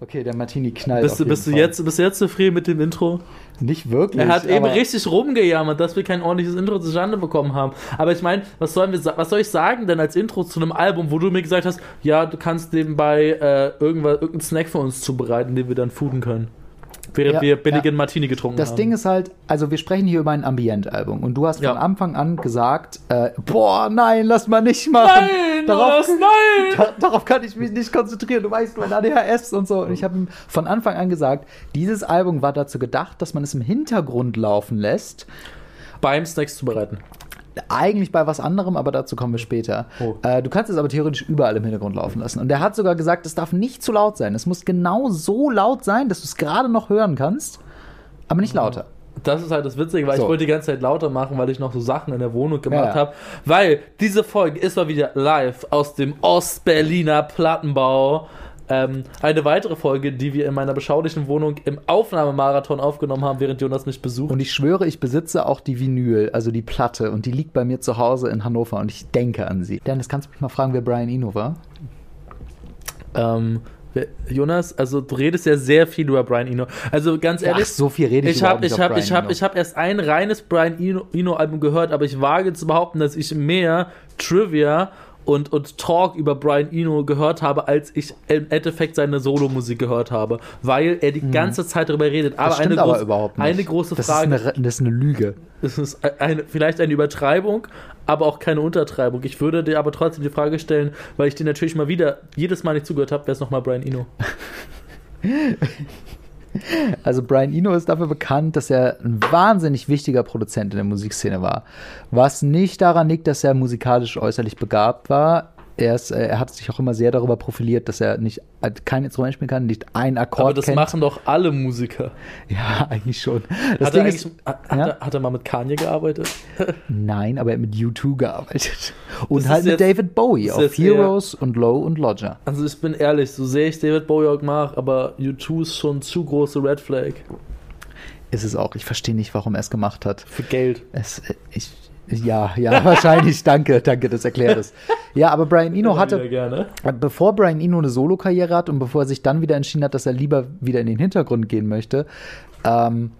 Okay, der Martini knallt. Bist, du, bist, du jetzt, bist du jetzt zufrieden mit dem Intro? Nicht wirklich. Er hat eben richtig rumgejammert, dass wir kein ordentliches Intro zustande bekommen haben. Aber ich meine, was, sollen wir, was soll ich sagen denn als Intro zu einem Album, wo du mir gesagt hast, ja, du kannst nebenbei äh, irgendwas, irgendeinen Snack für uns zubereiten, den wir dann fooden können? Während ja, wir billigen ja. Martini getrunken das haben. Das Ding ist halt, also wir sprechen hier über ein Ambient-Album und du hast ja. von Anfang an gesagt, äh, boah, nein, lass mal nicht machen. Nein, darauf, das, nein! Da, darauf kann ich mich nicht konzentrieren, du weißt, mein ADHS und so. Und ich habe ihm von Anfang an gesagt, dieses Album war dazu gedacht, dass man es im Hintergrund laufen lässt. Beim Snacks zubereiten eigentlich bei was anderem, aber dazu kommen wir später. Oh. Äh, du kannst es aber theoretisch überall im Hintergrund laufen lassen. Und er hat sogar gesagt, es darf nicht zu laut sein. Es muss genau so laut sein, dass du es gerade noch hören kannst, aber nicht lauter. Das ist halt das Witzige, weil so. ich wollte die ganze Zeit lauter machen, weil ich noch so Sachen in der Wohnung gemacht ja, ja. habe. Weil diese Folge ist mal wieder live aus dem Ostberliner Plattenbau. Ähm, eine weitere Folge, die wir in meiner beschaulichen Wohnung im Aufnahmemarathon aufgenommen haben, während Jonas mich besucht. Und ich schwöre, ich besitze auch die Vinyl, also die Platte, und die liegt bei mir zu Hause in Hannover und ich denke an sie. Dennis, kannst du mich mal fragen, wer Brian Eno war? Ähm, Jonas, also du redest ja sehr viel über Brian Eno. Also ganz ehrlich, Ach, so viel rede ich ich habe ich habe ich habe ich habe erst ein reines Brian Eno, Eno Album gehört, aber ich wage zu behaupten, dass ich mehr Trivia und, und Talk über Brian Eno gehört habe, als ich im Endeffekt seine Solo-Musik gehört habe, weil er die hm. ganze Zeit darüber redet. Aber, eine, aber groß, nicht. eine große das Frage. Ist eine, das ist eine Lüge. Das ist eine, vielleicht eine Übertreibung, aber auch keine Untertreibung. Ich würde dir aber trotzdem die Frage stellen, weil ich dir natürlich mal wieder jedes Mal nicht zugehört habe, wer ist nochmal Brian Eno? Also Brian Eno ist dafür bekannt, dass er ein wahnsinnig wichtiger Produzent in der Musikszene war. Was nicht daran liegt, dass er musikalisch äußerlich begabt war er, ist, äh, er hat sich auch immer sehr darüber profiliert, dass er nicht äh, kein Instrument spielen kann, nicht ein Akkord Aber das kennt. machen doch alle Musiker. Ja, eigentlich schon. Das hat, Ding er ist, hat, ja? er, hat er mal mit Kanye gearbeitet? Nein, aber er hat mit U2 gearbeitet. Und das halt mit jetzt, David Bowie auf Heroes eher, und Low und Lodger. Also ich bin ehrlich, so sehr ich David Bowie auch mag, aber U2 ist schon zu große Red Flag. Ist es auch. Ich verstehe nicht, warum er es gemacht hat. Für Geld. Es, äh, ich, ja, ja, wahrscheinlich. danke, danke, das erklärt es. Ja, aber Brian Eno hatte, bevor Brian Eno eine Solo-Karriere hat und bevor er sich dann wieder entschieden hat, dass er lieber wieder in den Hintergrund gehen möchte, ähm,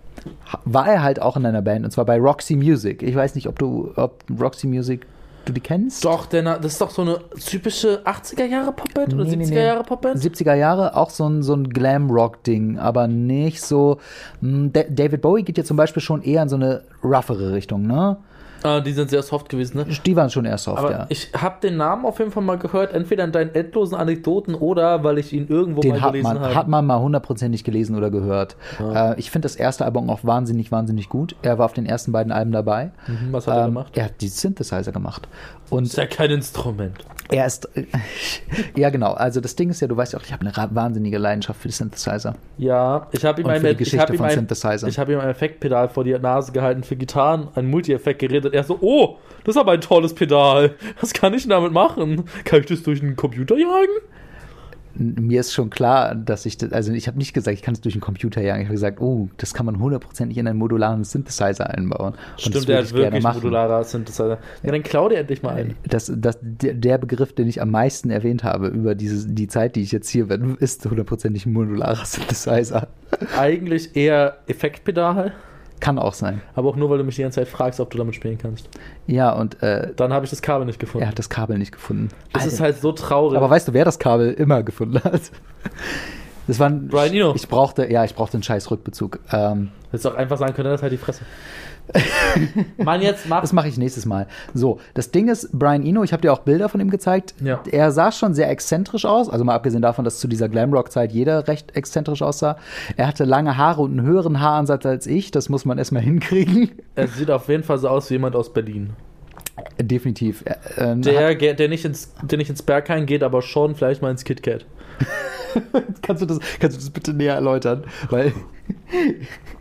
war er halt auch in einer Band und zwar bei Roxy Music. Ich weiß nicht, ob du, ob Roxy Music du die kennst? Doch, denn das ist doch so eine typische 80er Jahre Popband oder nee, 70er nee. Jahre Popband? 70er Jahre, auch so ein, so ein Glam-Rock-Ding, aber nicht so. Hm, David Bowie geht ja zum Beispiel schon eher in so eine roughere Richtung, ne? Ah, die sind sehr soft gewesen, ne? Die waren schon eher soft, Aber ja. Ich habe den Namen auf jeden Fall mal gehört, entweder in deinen endlosen Anekdoten oder weil ich ihn irgendwo den mal hat gelesen habe. Den hat man mal hundertprozentig gelesen oder gehört. Ja. Äh, ich finde das erste Album auch wahnsinnig, wahnsinnig gut. Er war auf den ersten beiden Alben dabei. Mhm, was hat ähm, er gemacht? Er hat die Synthesizer gemacht. Und ist ja kein Instrument. Er ist, ja genau, also das Ding ist ja, du weißt ja auch, ich habe eine wahnsinnige Leidenschaft für die Synthesizer. Ja, ich habe ihm, ein, ich hab ihm, ein, ich hab ihm ein Effektpedal vor die Nase gehalten für Gitarren, ein Multi-Effekt geredet. Er so, oh, das ist aber ein tolles Pedal. Was kann ich denn damit machen? Kann ich das durch einen Computer jagen? Mir ist schon klar, dass ich, das, also ich habe nicht gesagt, ich kann es durch einen Computer jagen. Ich habe gesagt, oh, das kann man hundertprozentig in einen modularen Synthesizer einbauen. Und Stimmt, der hat wirklich modularer Synthesizer. Ja, dann klau dir endlich mal ein. Das, das, der Begriff, den ich am meisten erwähnt habe über diese, die Zeit, die ich jetzt hier bin, ist hundertprozentig ein modularer Synthesizer. Eigentlich eher Effektpedal. Kann auch sein. Aber auch nur, weil du mich die ganze Zeit fragst, ob du damit spielen kannst. Ja, und. Äh, Dann habe ich das Kabel nicht gefunden. Er hat das Kabel nicht gefunden. Das Alter. ist halt so traurig. Aber weißt du, wer das Kabel immer gefunden hat? Das war ein. Brian Eno. Ich brauchte, ja, ich brauchte einen scheiß Rückbezug. Ähm, Hättest du auch einfach sagen können, das halt die Fresse. Mann, jetzt mach. Das mache ich nächstes Mal. So, das Ding ist, Brian Eno, ich habe dir auch Bilder von ihm gezeigt. Ja. Er sah schon sehr exzentrisch aus, also mal abgesehen davon, dass zu dieser Glamrock-Zeit jeder recht exzentrisch aussah. Er hatte lange Haare und einen höheren Haaransatz als ich, das muss man erstmal hinkriegen. Er sieht auf jeden Fall so aus wie jemand aus Berlin. Definitiv. Äh, der, der, nicht ins, der nicht ins Berghain geht, aber schon vielleicht mal ins KitKat. kannst, du das, kannst du das bitte näher erläutern? Weil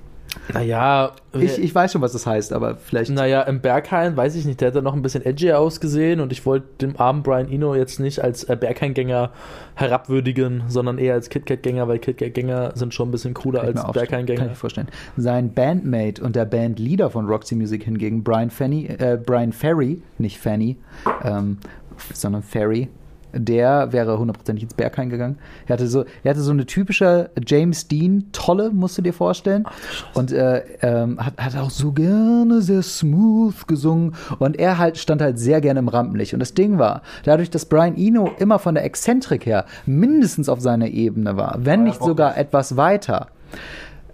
naja. Ich, ich weiß schon, was das heißt, aber vielleicht. Naja, im Berghain, weiß ich nicht, der hat da noch ein bisschen edgier ausgesehen und ich wollte dem armen Brian Eno jetzt nicht als äh, Berghain-Gänger herabwürdigen, sondern eher als KitKat-Gänger, weil KitKat-Gänger sind schon ein bisschen cooler als Berghain-Gänger. Kann ich vorstellen. Sein Bandmate und der Bandleader von Roxy Music hingegen, Brian, Fanny, äh, Brian Ferry, nicht Fanny, ähm, sondern Ferry, der wäre hundertprozentig ins Berghain gegangen. Er hatte so, er hatte so eine typische James Dean Tolle, musst du dir vorstellen. Ach, und äh, ähm, hat, hat auch so gerne sehr smooth gesungen. Und er halt stand halt sehr gerne im Rampenlicht. Und das Ding war, dadurch, dass Brian Eno immer von der Exzentrik her mindestens auf seiner Ebene war, wenn nicht sogar etwas weiter,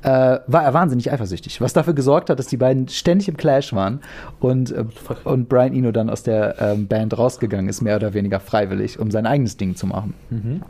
äh, war er wahnsinnig eifersüchtig, was dafür gesorgt hat, dass die beiden ständig im Clash waren und, äh, und Brian Eno dann aus der ähm, Band rausgegangen ist, mehr oder weniger freiwillig, um sein eigenes Ding zu machen. Mhm.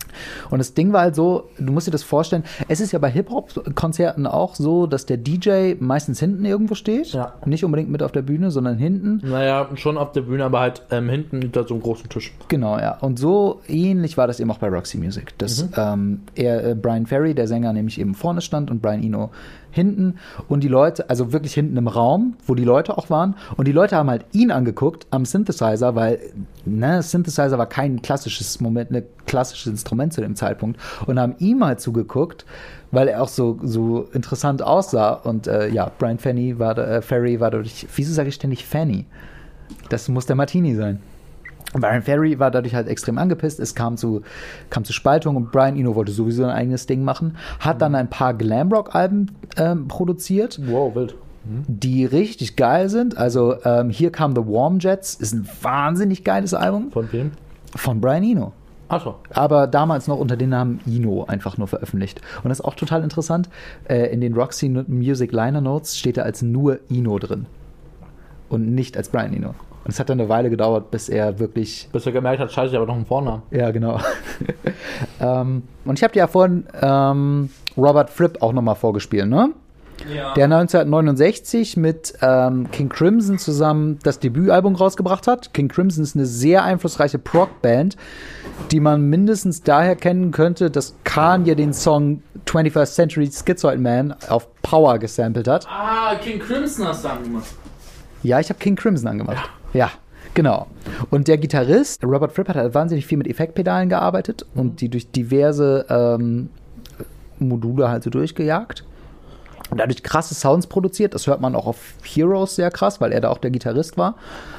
Und das Ding war halt so, du musst dir das vorstellen, es ist ja bei Hip-Hop-Konzerten auch so, dass der DJ meistens hinten irgendwo steht, ja. nicht unbedingt mit auf der Bühne, sondern hinten. Naja, schon auf der Bühne, aber halt ähm, hinten hinter so einem großen Tisch. Genau, ja. Und so ähnlich war das eben auch bei Roxy Music, dass mhm. ähm, er, äh, Brian Ferry, der Sänger, nämlich eben vorne stand und Brian Eno hinten und die Leute, also wirklich hinten im Raum, wo die Leute auch waren. Und die Leute haben halt ihn angeguckt am Synthesizer, weil ne, Synthesizer war kein klassisches Moment, ein klassisches Instrument zu dem Zeitpunkt und haben ihm halt zugeguckt, weil er auch so, so interessant aussah. Und äh, ja, Brian Fanny war, äh, Ferry war dadurch, wieso sage ich ständig Fanny? Das muss der Martini sein. Brian Ferry war dadurch halt extrem angepisst. Es kam zu, kam zu Spaltung und Brian Eno wollte sowieso ein eigenes Ding machen. Hat dann ein paar Glamrock-Alben ähm, produziert. Wow, wild. Mhm. Die richtig geil sind. Also ähm, hier kam The Warm Jets, ist ein wahnsinnig geiles Album. Von wem? Von Brian Eno. Ach so. Aber damals noch unter dem Namen Eno einfach nur veröffentlicht. Und das ist auch total interessant. Äh, in den Roxy Music Liner Notes steht er als nur Eno drin. Und nicht als Brian Eno. Und es hat dann eine Weile gedauert, bis er wirklich. Bis er gemerkt hat, scheiße, ich habe noch einen Vornamen. Ja, genau. ähm, und ich habe dir ja vorhin ähm, Robert Fripp auch nochmal vorgespielt, ne? Ja. Der 1969 mit ähm, King Crimson zusammen das Debütalbum rausgebracht hat. King Crimson ist eine sehr einflussreiche Prog-Band, die man mindestens daher kennen könnte, dass Kanye den Song 21st Century Schizoid Man auf Power gesampelt hat. Ah, King Crimson hast du angemacht. Ja, ich habe King Crimson angemacht. Ja. Ja, genau. Und der Gitarrist, Robert Fripp, hat halt wahnsinnig viel mit Effektpedalen gearbeitet und die durch diverse ähm, Module halt so durchgejagt und dadurch krasse Sounds produziert. Das hört man auch auf Heroes sehr krass, weil er da auch der Gitarrist war.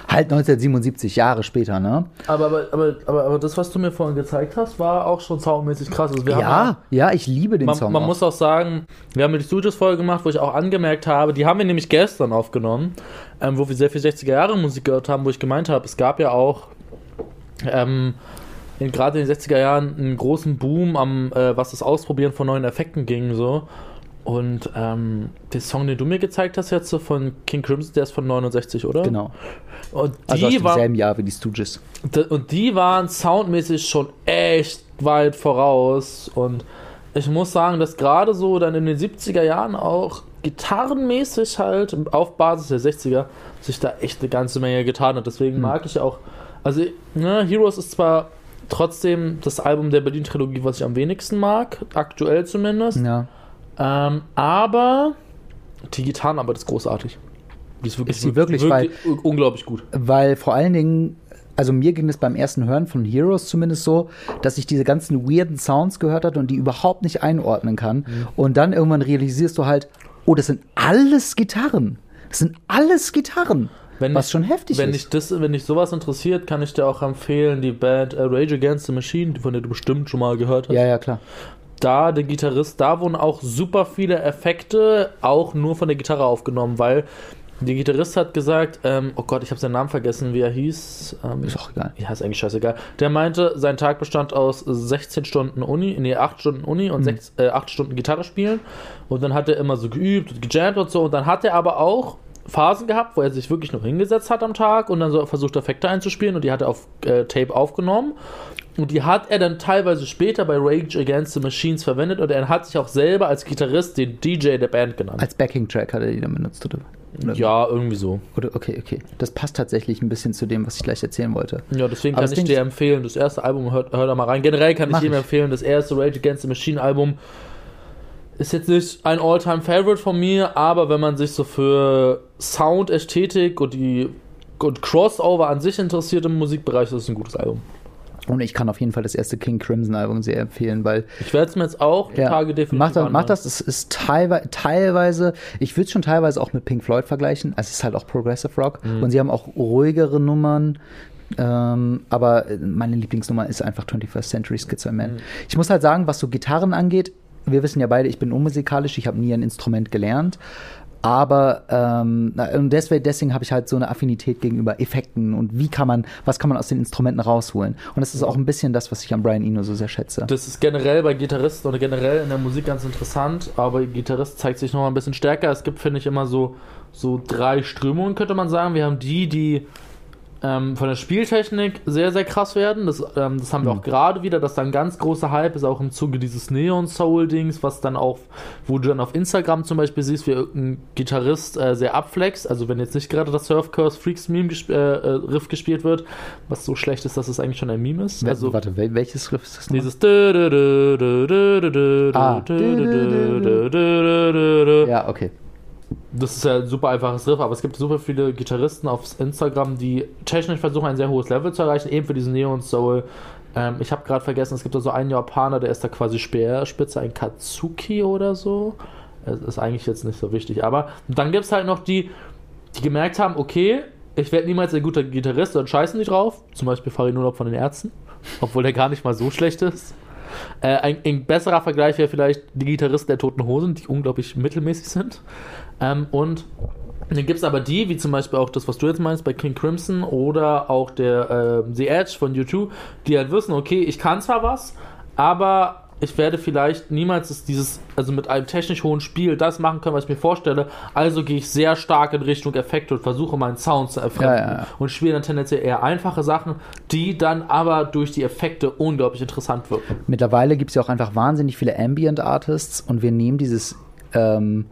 Halt 1977, Jahre später, ne? Aber, aber, aber, aber, aber das, was du mir vorhin gezeigt hast, war auch schon soundmäßig krass. Also ja, ja, ja, ich liebe den man, Song. Man auch. muss auch sagen, wir haben die Studios-Folge gemacht, wo ich auch angemerkt habe, die haben wir nämlich gestern aufgenommen, ähm, wo wir sehr viel 60er-Jahre-Musik gehört haben, wo ich gemeint habe, es gab ja auch. Ähm, gerade in den 60er Jahren einen großen Boom am, äh, was das Ausprobieren von neuen Effekten ging, so. Und ähm, der Song, den du mir gezeigt hast jetzt so von King Crimson, der ist von 69, oder? Genau. Und also die also aus demselben Jahr wie die Stooges. Und die waren soundmäßig schon echt weit voraus. Und ich muss sagen, dass gerade so dann in den 70er Jahren auch gitarrenmäßig halt auf Basis der 60er sich da echt eine ganze Menge getan hat. Deswegen mhm. mag ich auch. Also, ne, Heroes ist zwar trotzdem das Album der Berlin-Trilogie, was ich am wenigsten mag, aktuell zumindest. Ja. Ähm, aber die Gitarrenarbeit ist großartig. Die ist wirklich, ist sie wirklich, wirklich weil, unglaublich gut. Weil vor allen Dingen, also mir ging es beim ersten Hören von Heroes zumindest so, dass ich diese ganzen weirden Sounds gehört hatte und die überhaupt nicht einordnen kann. Mhm. Und dann irgendwann realisierst du halt, oh, das sind alles Gitarren. Das sind alles Gitarren. Wenn was ich, schon heftig wenn ist. Ich das, wenn dich sowas interessiert, kann ich dir auch empfehlen, die Band äh, Rage Against the Machine, von der du bestimmt schon mal gehört hast. Ja, ja, klar da, der Gitarrist, da wurden auch super viele Effekte auch nur von der Gitarre aufgenommen, weil der Gitarrist hat gesagt, ähm, oh Gott, ich habe seinen Namen vergessen, wie er hieß. Ähm, ist auch egal. Ja, ist eigentlich scheißegal. Der meinte, sein Tag bestand aus 16 Stunden Uni, nee, 8 Stunden Uni und mhm. 6, äh, 8 Stunden Gitarre spielen. Und dann hat er immer so geübt und gejammt und so. Und dann hat er aber auch Phasen gehabt, wo er sich wirklich noch hingesetzt hat am Tag und dann so versucht, Effekte einzuspielen und die hat er auf äh, Tape aufgenommen. Und die hat er dann teilweise später bei Rage Against the Machines verwendet und er hat sich auch selber als Gitarrist den DJ der Band genannt. Als Backing-Track hat er die dann benutzt, oder? oder? Ja, irgendwie so. Oder, okay, okay. Das passt tatsächlich ein bisschen zu dem, was ich gleich erzählen wollte. Ja, deswegen Aber kann ich dir empfehlen, das erste Album, hört, hört da mal rein. Generell kann ich dir empfehlen, das erste Rage Against the Machine Album ist jetzt nicht ein All-Time-Favorite von mir, aber wenn man sich so für Sound, Ästhetik und die und Crossover an sich interessiert im Musikbereich, ist es ein gutes Album. Und ich kann auf jeden Fall das erste King Crimson Album sehr empfehlen, weil. Ich werde es mir jetzt auch die ja, Tage definitiv. Mach das, mach das. Es ist teilweise, teilweise ich würde es schon teilweise auch mit Pink Floyd vergleichen. Es ist halt auch Progressive Rock. Mhm. Und sie haben auch ruhigere Nummern. Ähm, aber meine Lieblingsnummer ist einfach 21st Century Schizo Man. Mhm. Ich muss halt sagen, was so Gitarren angeht, wir wissen ja beide, ich bin unmusikalisch, ich habe nie ein Instrument gelernt. Aber ähm, und deswegen, deswegen habe ich halt so eine Affinität gegenüber Effekten und wie kann man, was kann man aus den Instrumenten rausholen. Und das ist auch ein bisschen das, was ich an Brian Eno so sehr schätze. Das ist generell bei Gitarristen oder generell in der Musik ganz interessant, aber Gitarrist zeigt sich noch mal ein bisschen stärker. Es gibt, finde ich, immer so, so drei Strömungen, könnte man sagen. Wir haben die, die ähm, von der Spieltechnik sehr, sehr krass werden. Das, ähm, das haben wir mhm. auch gerade wieder, dass da ein ganz großer Hype ist, auch im Zuge dieses Neon Soul-Dings, was dann auch, wo du dann auf Instagram zum Beispiel siehst, wie irgendein Gitarrist äh, sehr abflext. Also wenn jetzt nicht gerade das Surf Curse Freaks Meme gesp äh, äh, Riff gespielt wird, was so schlecht ist, dass es eigentlich schon ein Meme ist. Also, Warte, welches Riff ist das? Noch? Dieses ah. Ja, okay das ist ja ein super einfaches Riff, aber es gibt super viele Gitarristen auf Instagram, die technisch versuchen, ein sehr hohes Level zu erreichen, eben für diesen Neon Soul. Ähm, ich habe gerade vergessen, es gibt da so einen Japaner, der ist da quasi Speerspitze, ein Katsuki oder so. Das ist eigentlich jetzt nicht so wichtig, aber dann gibt es halt noch die, die gemerkt haben, okay, ich werde niemals ein guter Gitarrist, dann scheißen die drauf. Zum Beispiel Farin Urlaub von den Ärzten, obwohl der gar nicht mal so schlecht ist. Äh, ein, ein, besserer Vergleich wäre vielleicht die Gitarristen der Toten Hosen, die unglaublich mittelmäßig sind. Ähm, und dann gibt es aber die, wie zum Beispiel auch das, was du jetzt meinst, bei King Crimson oder auch der äh, The Edge von U2, die halt wissen, okay, ich kann zwar was, aber ich werde vielleicht niemals dieses, also mit einem technisch hohen Spiel das machen können, was ich mir vorstelle. Also gehe ich sehr stark in Richtung Effekte und versuche meinen Sound zu erfremden. Ja, ja. Und spiele dann tendenziell eher einfache Sachen, die dann aber durch die Effekte unglaublich interessant wirken. Mittlerweile gibt es ja auch einfach wahnsinnig viele Ambient Artists und wir nehmen dieses ähm,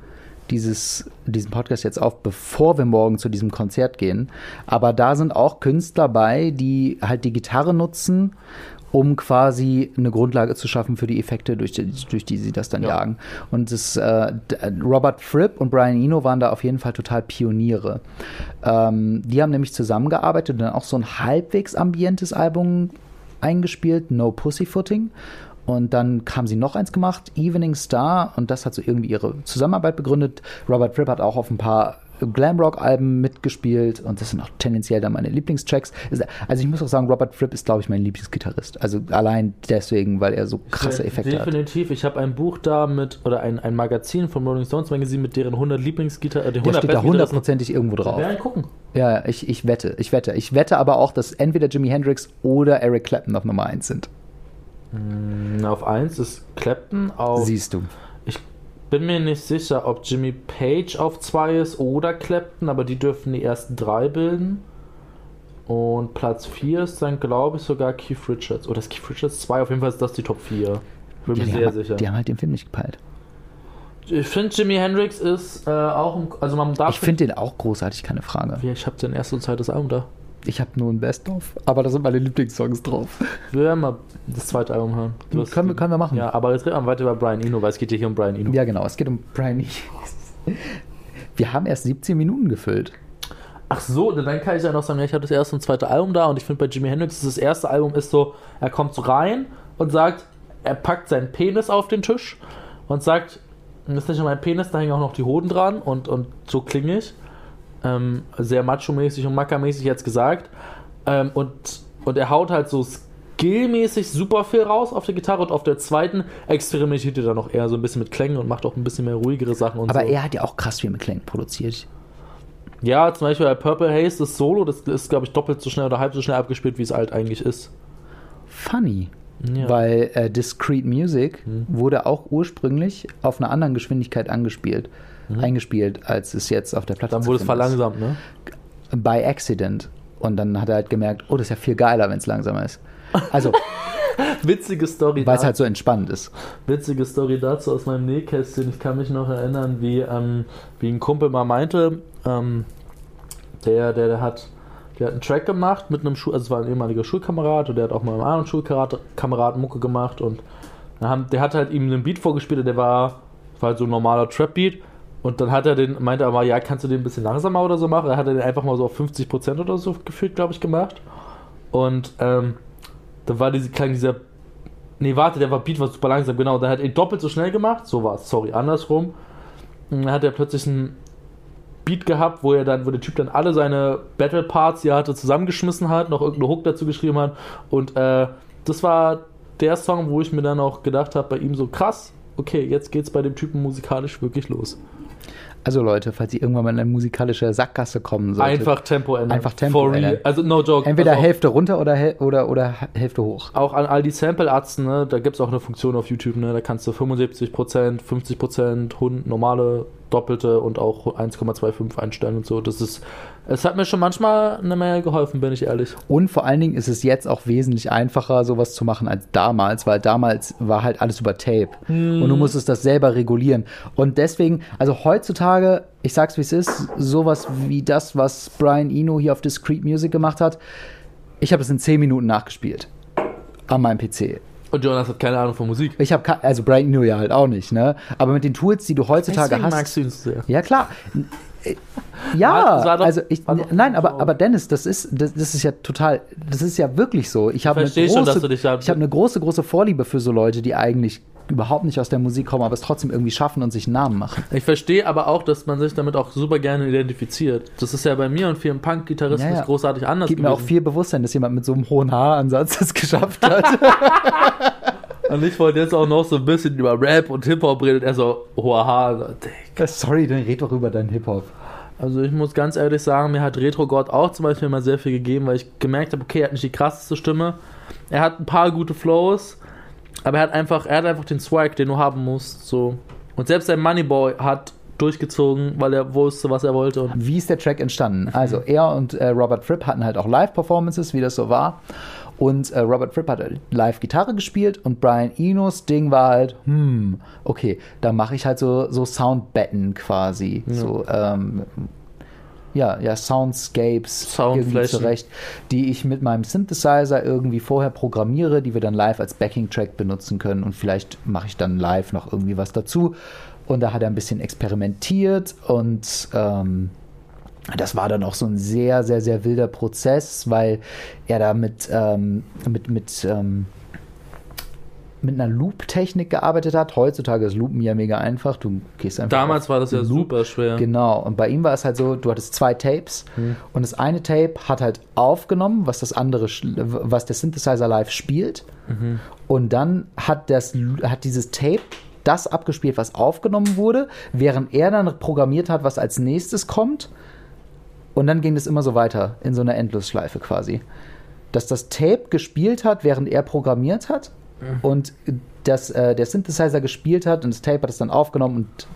dieses, diesen Podcast jetzt auf, bevor wir morgen zu diesem Konzert gehen. Aber da sind auch Künstler bei, die halt die Gitarre nutzen, um quasi eine Grundlage zu schaffen für die Effekte, durch die, durch die sie das dann ja. jagen. Und das, äh, Robert Fripp und Brian Eno waren da auf jeden Fall total Pioniere. Ähm, die haben nämlich zusammengearbeitet und dann auch so ein halbwegs ambientes Album eingespielt, No Pussyfooting. Und dann haben sie noch eins gemacht, Evening Star, und das hat so irgendwie ihre Zusammenarbeit begründet. Robert Fripp hat auch auf ein paar Glamrock-Alben mitgespielt und das sind auch tendenziell dann meine Lieblingstracks. Also ich muss auch sagen, Robert Fripp ist, glaube ich, mein Lieblingsgitarrist. Also allein deswegen, weil er so krasse Effekte Definitiv. hat. Definitiv. Ich habe ein Buch da mit, oder ein, ein Magazin vom Rolling Stones Magazine mit deren 100 Lieblingsgitarre. Äh, Der steht da hundertprozentig irgendwo drauf. Wir gucken. Ja, ich, ich wette, ich wette. Ich wette aber auch, dass entweder Jimi Hendrix oder Eric Clapton auf Nummer 1 sind. Hm, auf 1 ist Clapton, auf. Siehst du. Ich bin mir nicht sicher, ob Jimmy Page auf 2 ist oder Clapton, aber die dürfen die ersten drei bilden. Und Platz 4 ist dann, glaube ich, sogar Keith Richards. Oder ist Keith Richards 2? Auf jeden Fall ist das die Top 4. Bin ja, mir sehr haben, sicher. Die haben halt den Film nicht gepeilt. Ich finde, Jimi Hendrix ist äh, auch. Also man darf ich finde den auch großartig, keine Frage. Ich habe den ersten und zweites Album da. Ich habe nur ein Best-of, aber da sind meine Lieblingssongs drauf. Wir werden mal das zweite Album hören. Können wir, können wir machen. Ja, aber jetzt reden wir weiter über Brian Eno, weil es geht hier um Brian Eno. Ja, genau, es geht um Brian Eno. Wir haben erst 17 Minuten gefüllt. Ach so, dann kann ich ja noch sagen, ich habe das erste und zweite Album da und ich finde bei Jimi Hendrix das erste Album ist so, er kommt so rein und sagt, er packt seinen Penis auf den Tisch und sagt, das ist nicht nur mein Penis, da hängen auch noch die Hoden dran und, und so klinge ich ähm, sehr macho-mäßig und mackermäßig jetzt gesagt. Ähm, und, und er haut halt so skillmäßig super viel raus auf der Gitarre und auf der zweiten experimentiert er dann noch eher so ein bisschen mit Klängen und macht auch ein bisschen mehr ruhigere Sachen und Aber so. er hat ja auch krass viel mit Klängen produziert. Ja, zum Beispiel bei Purple Haze, das Solo, das ist, glaube ich, doppelt so schnell oder halb so schnell abgespielt, wie es halt eigentlich ist. Funny. Ja. Weil äh, Discrete Music hm. wurde auch ursprünglich auf einer anderen Geschwindigkeit angespielt mhm. eingespielt, als es jetzt auf der Platte Dann wurde es verlangsamt, ne? By accident. Und dann hat er halt gemerkt, oh, das ist ja viel geiler, wenn es langsamer ist. Also. Witzige Story. Weil es halt so entspannt ist. Witzige Story dazu aus meinem Nähkästchen. Ich kann mich noch erinnern, wie, ähm, wie ein Kumpel mal meinte, ähm, der, der, der hat. Der hat einen Track gemacht mit einem Schul, also es war ein ehemaliger Schulkamerad und der hat auch mal mit einem anderen Schulkamerad Mucke gemacht und der hat halt ihm einen Beat vorgespielt und der war, war halt so ein normaler Trap-Beat und dann hat er den, meinte er mal, ja, kannst du den ein bisschen langsamer oder so machen? Er hat den einfach mal so auf 50% oder so gefühlt, glaube ich, gemacht. Und ähm, da war diese, klang dieser. Nee, warte, der war Beat war super langsam, genau. Dann hat er ihn doppelt so schnell gemacht. So war es, sorry, andersrum. Und dann hat er plötzlich ein. Beat gehabt, wo er dann, wo der Typ dann alle seine Battle Parts, die er hatte, zusammengeschmissen hat, noch irgendeine Hook dazu geschrieben hat. Und äh, das war der Song, wo ich mir dann auch gedacht habe, bei ihm so krass, okay, jetzt geht's bei dem Typen musikalisch wirklich los. Also Leute, falls ihr irgendwann mal in eine musikalische Sackgasse kommen solltet. Einfach Tempo ändern. Einfach Tempo ändern. Also no joke. Entweder also Hälfte runter oder, oder, oder Hälfte hoch. Auch an all die Sample-Arzten, ne, da gibt es auch eine Funktion auf YouTube, ne, da kannst du 75%, 50%, 100, normale Doppelte und auch 1,25 einstellen und so. Das ist, es hat mir schon manchmal eine Menge geholfen, bin ich ehrlich. Und vor allen Dingen ist es jetzt auch wesentlich einfacher, sowas zu machen als damals, weil damals war halt alles über Tape hm. und du musstest das selber regulieren. Und deswegen, also heutzutage, ich sag's wie es ist, sowas wie das, was Brian Eno hier auf Discreet Music gemacht hat, ich habe es in 10 Minuten nachgespielt. An meinem PC. Und Jonas hat keine Ahnung von Musik. Ich habe also Brian Eno ja halt auch nicht, ne? Aber mit den Tools, die du heutzutage Deswegen hast. magst du ihn sehr. Ja, klar. Ja, doch, also ich, nein, aber, aber Dennis, das ist, das, das, ist ja total, das ist ja wirklich so. Ich habe eine, große, ich hab eine große, große Vorliebe für so Leute, die eigentlich überhaupt nicht aus der Musik kommen, aber es trotzdem irgendwie schaffen und sich einen Namen machen. Ich verstehe aber auch, dass man sich damit auch super gerne identifiziert. Das ist ja bei mir und vielen Punk-Gitarristen ja, ja. großartig anders. Gibt gewesen. mir auch viel Bewusstsein, dass jemand mit so einem hohen Haaransatz es geschafft hat. und ich wollte jetzt auch noch so ein bisschen über Rap und Hip-Hop reden. Er so, hoher Haar. Sorry, dann red doch über deinen Hip-Hop. Also ich muss ganz ehrlich sagen, mir hat Retro God auch zum Beispiel mal sehr viel gegeben, weil ich gemerkt habe, okay, er hat nicht die krasseste Stimme. Er hat ein paar gute Flows, aber er hat einfach, er hat einfach den Swag, den du haben musst. So. Und selbst sein Moneyboy hat durchgezogen, weil er wusste, was er wollte. Wie ist der Track entstanden? Also er und äh, Robert Fripp hatten halt auch Live-Performances, wie das so war. Und äh, Robert Fripp hat live Gitarre gespielt und Brian Enos Ding war halt, hm, okay, da mache ich halt so, so Soundbetten quasi. Ja. So, ähm, ja, ja, Soundscapes irgendwie zurecht, die ich mit meinem Synthesizer irgendwie vorher programmiere, die wir dann live als Backing-Track benutzen können und vielleicht mache ich dann live noch irgendwie was dazu. Und da hat er ein bisschen experimentiert und ähm, das war dann auch so ein sehr, sehr, sehr wilder Prozess, weil er da mit, ähm, mit, mit, ähm, mit einer Loop-Technik gearbeitet hat. Heutzutage ist Loopen ja mega einfach. Du gehst einfach. Damals war das ja Loop. super schwer. Genau. Und bei ihm war es halt so, du hattest zwei Tapes hm. und das eine Tape hat halt aufgenommen, was das andere, was der Synthesizer live spielt. Mhm. Und dann hat das, hat dieses Tape das abgespielt, was aufgenommen wurde, während er dann programmiert hat, was als nächstes kommt. Und dann ging es immer so weiter, in so einer Endlosschleife quasi. Dass das Tape gespielt hat, während er programmiert hat. Mhm. Und dass äh, der Synthesizer gespielt hat und das Tape hat es dann aufgenommen und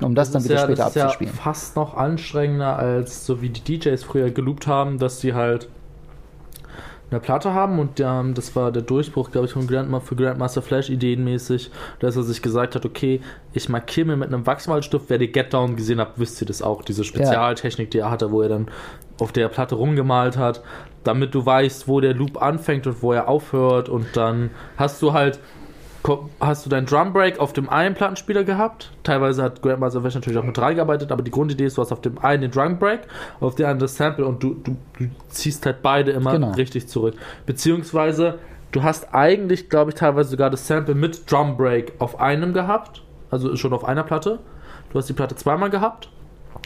um das, das dann wieder ja, später das abzuspielen. Das ist ja fast noch anstrengender als so wie die DJs früher geloopt haben, dass sie halt eine Platte haben und ähm, das war der Durchbruch, glaube ich, von Grandma für Grandmaster Flash ideenmäßig, dass er sich gesagt hat, okay, ich markiere mir mit einem Wachsmalstift, wer die Get Down gesehen hat, wisst ihr das auch, diese Spezialtechnik, die er hatte, wo er dann auf der Platte rumgemalt hat, damit du weißt, wo der Loop anfängt und wo er aufhört und dann hast du halt hast du deinen Drum Break auf dem einen Plattenspieler gehabt. Teilweise hat Grandmaster Flash natürlich auch mit drei gearbeitet, aber die Grundidee ist, du hast auf dem einen den Drum Break, auf dem anderen das Sample und du, du, du ziehst halt beide immer genau. richtig zurück. Beziehungsweise du hast eigentlich, glaube ich, teilweise sogar das Sample mit Drum Break auf einem gehabt, also schon auf einer Platte. Du hast die Platte zweimal gehabt,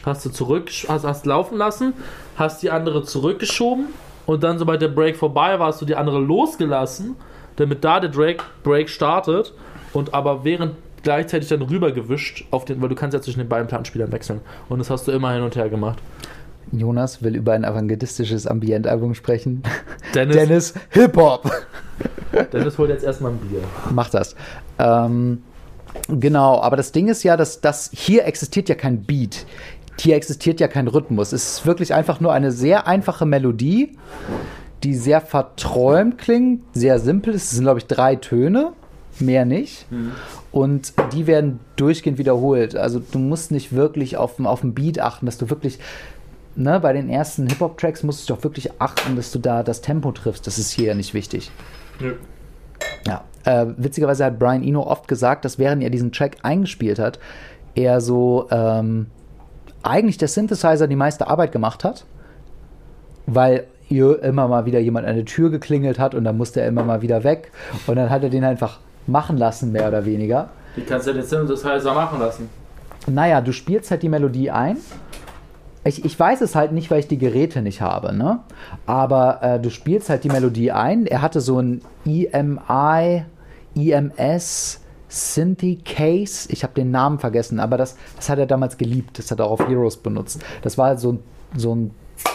hast du zurück, hast, hast laufen lassen, hast die andere zurückgeschoben und dann, sobald der Break vorbei war, hast du die andere losgelassen damit da der Drake Break startet und aber während gleichzeitig dann rübergewischt auf den, weil du kannst ja zwischen den beiden Plattenspielern wechseln und das hast du immer hin und her gemacht. Jonas will über ein avantgardistisches Ambientalbum sprechen. Dennis, Dennis Hip-Hop. Dennis holt jetzt erstmal ein Bier. Mach das. Ähm, genau, aber das Ding ist ja, dass das hier existiert ja kein Beat. Hier existiert ja kein Rhythmus. Es ist wirklich einfach nur eine sehr einfache Melodie, die sehr verträumt klingt, sehr simpel. Es sind, glaube ich, drei Töne, mehr nicht. Mhm. Und die werden durchgehend wiederholt. Also du musst nicht wirklich auf, auf den Beat achten, dass du wirklich, ne, bei den ersten Hip-Hop-Tracks musst du doch wirklich achten, dass du da das Tempo triffst. Das ist hier ja nicht wichtig. Ja. Ja, äh, witzigerweise hat Brian Eno oft gesagt, dass während er diesen Track eingespielt hat, er so ähm, eigentlich der Synthesizer die meiste Arbeit gemacht hat, weil immer mal wieder jemand an der Tür geklingelt hat und dann musste er immer mal wieder weg. Und dann hat er den einfach machen lassen, mehr oder weniger. Wie kannst du den Synthesizer machen lassen? Naja, du spielst halt die Melodie ein Ich, ich weiß es halt nicht, weil ich die Geräte nicht habe, ne? Aber äh, du spielst halt die Melodie ein. Er hatte so ein EMI, EMS, Synthi Case. Ich habe den Namen vergessen, aber das, das hat er damals geliebt. Das hat er auch auf Heroes benutzt. Das war so, so ein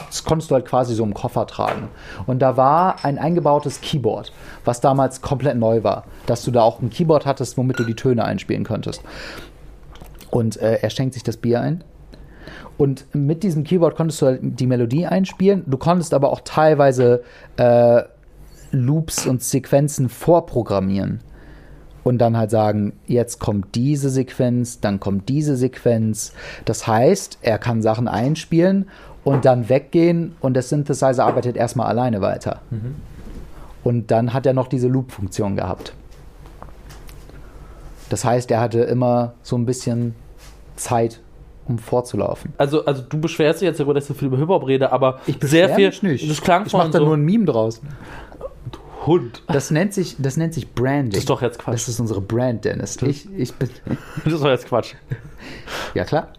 das konntest du halt quasi so im Koffer tragen. Und da war ein eingebautes Keyboard, was damals komplett neu war. Dass du da auch ein Keyboard hattest, womit du die Töne einspielen könntest. Und äh, er schenkt sich das Bier ein. Und mit diesem Keyboard konntest du halt die Melodie einspielen. Du konntest aber auch teilweise äh, Loops und Sequenzen vorprogrammieren. Und dann halt sagen, jetzt kommt diese Sequenz, dann kommt diese Sequenz. Das heißt, er kann Sachen einspielen und dann weggehen und der Synthesizer arbeitet erstmal alleine weiter. Mhm. Und dann hat er noch diese Loop-Funktion gehabt. Das heißt, er hatte immer so ein bisschen Zeit, um vorzulaufen. Also, also du beschwerst dich jetzt darüber, dass ich so viel über Hip-Hop rede, aber ich sehr viel. Mich nicht. Das klang ich mache da so, nur ein Meme draus. Hund. Das nennt sich, das nennt sich Branding. Das ist doch jetzt Quatsch. Das ist unsere Brand, Dennis. Ich, ich bin. das ist doch jetzt Quatsch. Ja, klar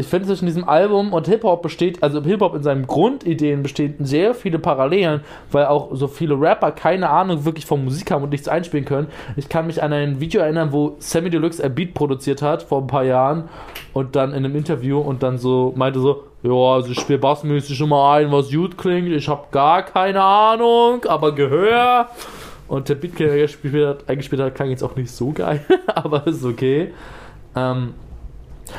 ich finde zwischen diesem Album und Hip-Hop besteht, also Hip-Hop in seinen Grundideen bestehen sehr viele Parallelen, weil auch so viele Rapper keine Ahnung wirklich von Musik haben und nichts einspielen können. Ich kann mich an ein Video erinnern, wo Sammy Deluxe ein Beat produziert hat vor ein paar Jahren und dann in einem Interview und dann so meinte so, ja, also ich spiele bassmäßig immer ein, was gut klingt, ich habe gar keine Ahnung, aber Gehör. Und der Beat, der eingespielt hat, klang jetzt auch nicht so geil, aber ist okay. Ähm,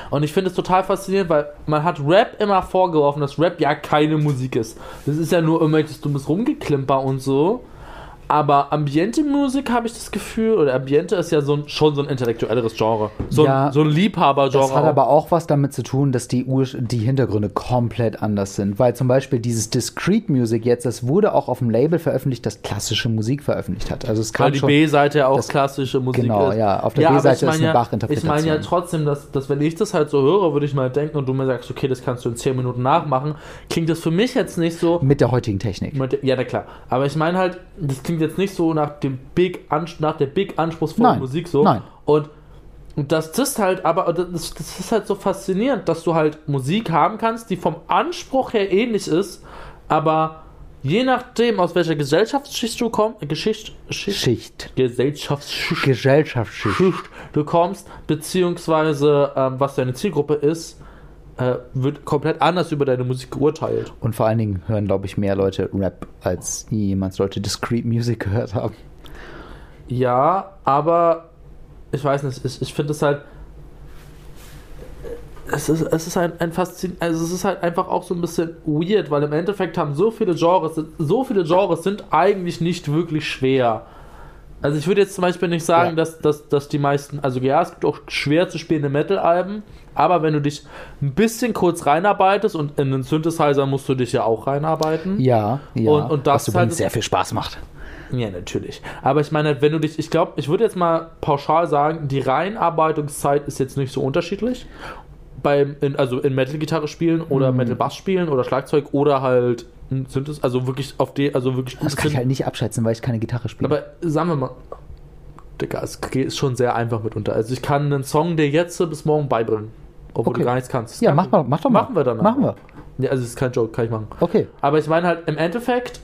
und ich finde es total faszinierend, weil man hat Rap immer vorgeworfen, dass Rap ja keine Musik ist. Das ist ja nur irgendwelches dummes Rumgeklimper und so. Aber Ambiente-Musik habe ich das Gefühl, oder Ambiente ist ja so ein, schon so ein intellektuelleres Genre. So, ja, ein, so ein Liebhaber-Genre. Das hat aber auch was damit zu tun, dass die, Ur die Hintergründe komplett anders sind. Weil zum Beispiel dieses Discrete Music jetzt, das wurde auch auf dem Label veröffentlicht, das klassische Musik veröffentlicht hat. Also es kann Weil die B-Seite ja auch klassische Musik genau, ist. Genau, ja. Auf der ja, B-Seite ist eine ja, Bach-Interpretation. Ich meine ja trotzdem, dass, dass wenn ich das halt so höre, würde ich mal denken und du mir sagst, okay, das kannst du in 10 Minuten nachmachen, klingt das für mich jetzt nicht so... Mit der heutigen Technik. Der, ja, na klar. Aber ich meine halt, das klingt jetzt nicht so nach dem Big, nach der Big anspruchsvollen Musik so. Nein. Und, und das ist halt, aber das, das ist halt so faszinierend, dass du halt Musik haben kannst, die vom Anspruch her ähnlich ist, aber je nachdem, aus welcher Gesellschaftsschicht du kommst, Geschicht, Schicht, Schicht. Gesellschaftsschicht, Gesellschaftsschicht du kommst, beziehungsweise ähm, was deine Zielgruppe ist, äh, wird komplett anders über deine Musik geurteilt. Und vor allen Dingen hören, glaube ich, mehr Leute Rap, als jemals Leute Discrete Music gehört haben. Ja, aber ich weiß nicht, ich, ich finde es halt. Es ist, es ist ein, ein Faszin also es ist halt einfach auch so ein bisschen weird, weil im Endeffekt haben so viele Genres, so viele Genres sind eigentlich nicht wirklich schwer. Also ich würde jetzt zum Beispiel nicht sagen, ja. dass, dass, dass die meisten, also ja, es gibt auch schwer zu spielende Metal-Alben, aber wenn du dich ein bisschen kurz reinarbeitest und in den Synthesizer musst du dich ja auch reinarbeiten. Ja, ja. Und, und das Was halt sehr viel Spaß macht. Ja, natürlich. Aber ich meine, wenn du dich, ich glaube, ich würde jetzt mal pauschal sagen, die Reinarbeitungszeit ist jetzt nicht so unterschiedlich. Beim, in, also in Metal-Gitarre spielen oder mhm. Metal-Bass spielen oder Schlagzeug oder halt Synthes, also wirklich auf die, also wirklich Das kann ich halt nicht abschätzen, weil ich keine Gitarre spiele. Aber sagen wir mal, Digga, es ist schon sehr einfach mitunter. Also ich kann einen Song dir jetzt bis morgen beibringen. Obwohl okay. du gar nichts kannst. ja, mach, mal, mach doch mal. Machen wir dann. Machen wir. Ja, also es ist kein Joke, kann ich machen. Okay. Aber ich meine halt, im Endeffekt,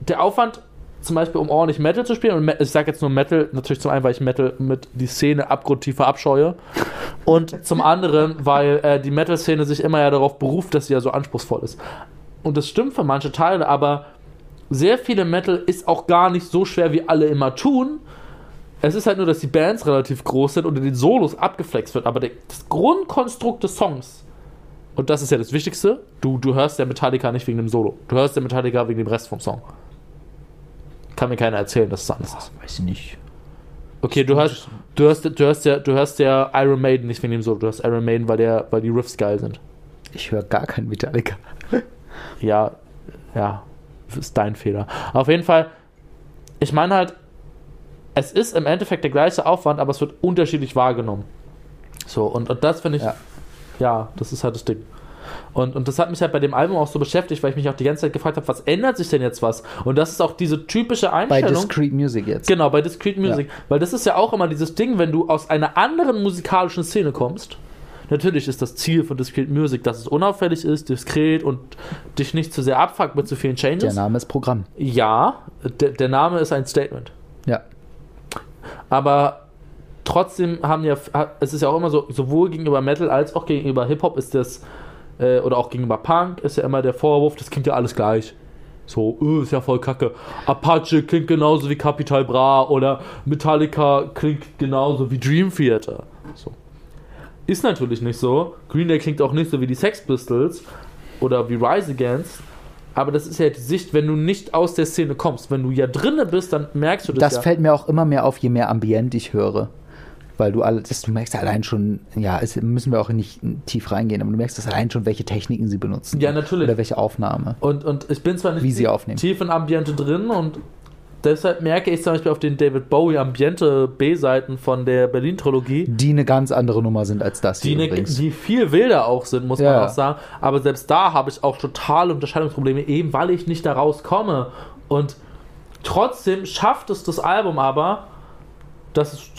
der Aufwand, zum Beispiel, um ordentlich Metal zu spielen, und ich sage jetzt nur Metal, natürlich zum einen, weil ich Metal mit die Szene abgrundtief verabscheue. Und zum anderen, weil äh, die Metal-Szene sich immer ja darauf beruft, dass sie ja so anspruchsvoll ist. Und das stimmt für manche Teile, aber sehr viele Metal ist auch gar nicht so schwer, wie alle immer tun. Es ist halt nur, dass die Bands relativ groß sind und in den Solos abgeflext wird. Aber das Grundkonstrukt des Songs, und das ist ja das Wichtigste, du, du hörst der Metallica nicht wegen dem Solo. Du hörst der Metallica wegen dem Rest vom Song. Kann mir keiner erzählen, dass es anders ist. Weiß ich nicht. Okay, du hörst, du hörst, du hörst ja, du hörst ja Iron Maiden nicht wegen dem Solo. Du hörst Iron Maiden, weil, der, weil die Riffs geil sind. Ich höre gar keinen Metallica. ja, ja, ist dein Fehler. Auf jeden Fall, ich meine halt, es ist im Endeffekt der gleiche Aufwand, aber es wird unterschiedlich wahrgenommen. So, und, und das finde ich, ja. ja, das ist halt das Ding. Und, und das hat mich halt bei dem Album auch so beschäftigt, weil ich mich auch die ganze Zeit gefragt habe, was ändert sich denn jetzt was? Und das ist auch diese typische Einstellung. Bei Discrete Music jetzt. Genau, bei Discrete Music. Ja. Weil das ist ja auch immer dieses Ding, wenn du aus einer anderen musikalischen Szene kommst, Natürlich ist das Ziel von Discrete Music, dass es unauffällig ist, diskret und dich nicht zu sehr abfuckt mit zu vielen Changes. Der Name ist Programm. Ja, der, der Name ist ein Statement. Ja. Aber trotzdem haben ja, es ist ja auch immer so, sowohl gegenüber Metal als auch gegenüber Hip-Hop ist das, äh, oder auch gegenüber Punk ist ja immer der Vorwurf, das klingt ja alles gleich. So, öh, ist ja voll kacke. Apache klingt genauso wie Capital Bra oder Metallica klingt genauso wie Dream Theater. So. Ist natürlich nicht so. Green Day klingt auch nicht so wie die Sex Pistols oder wie Rise Against. Aber das ist ja die Sicht, wenn du nicht aus der Szene kommst. Wenn du ja drinne bist, dann merkst du das. Das ja. fällt mir auch immer mehr auf, je mehr Ambient ich höre weil du alles, du merkst allein schon, ja, es müssen wir auch nicht tief reingehen, aber du merkst das allein schon, welche Techniken sie benutzen. Ja, natürlich. Oder welche Aufnahme. Und, und ich bin zwar nicht wie sie aufnehmen. tief in Ambiente drin und deshalb merke ich zum Beispiel auf den David Bowie Ambiente B-Seiten von der Berlin-Trilogie. Die eine ganz andere Nummer sind als das die, ne, die viel wilder auch sind, muss ja. man auch sagen. Aber selbst da habe ich auch totale Unterscheidungsprobleme, eben weil ich nicht da rauskomme. Und trotzdem schafft es das Album aber, dass es,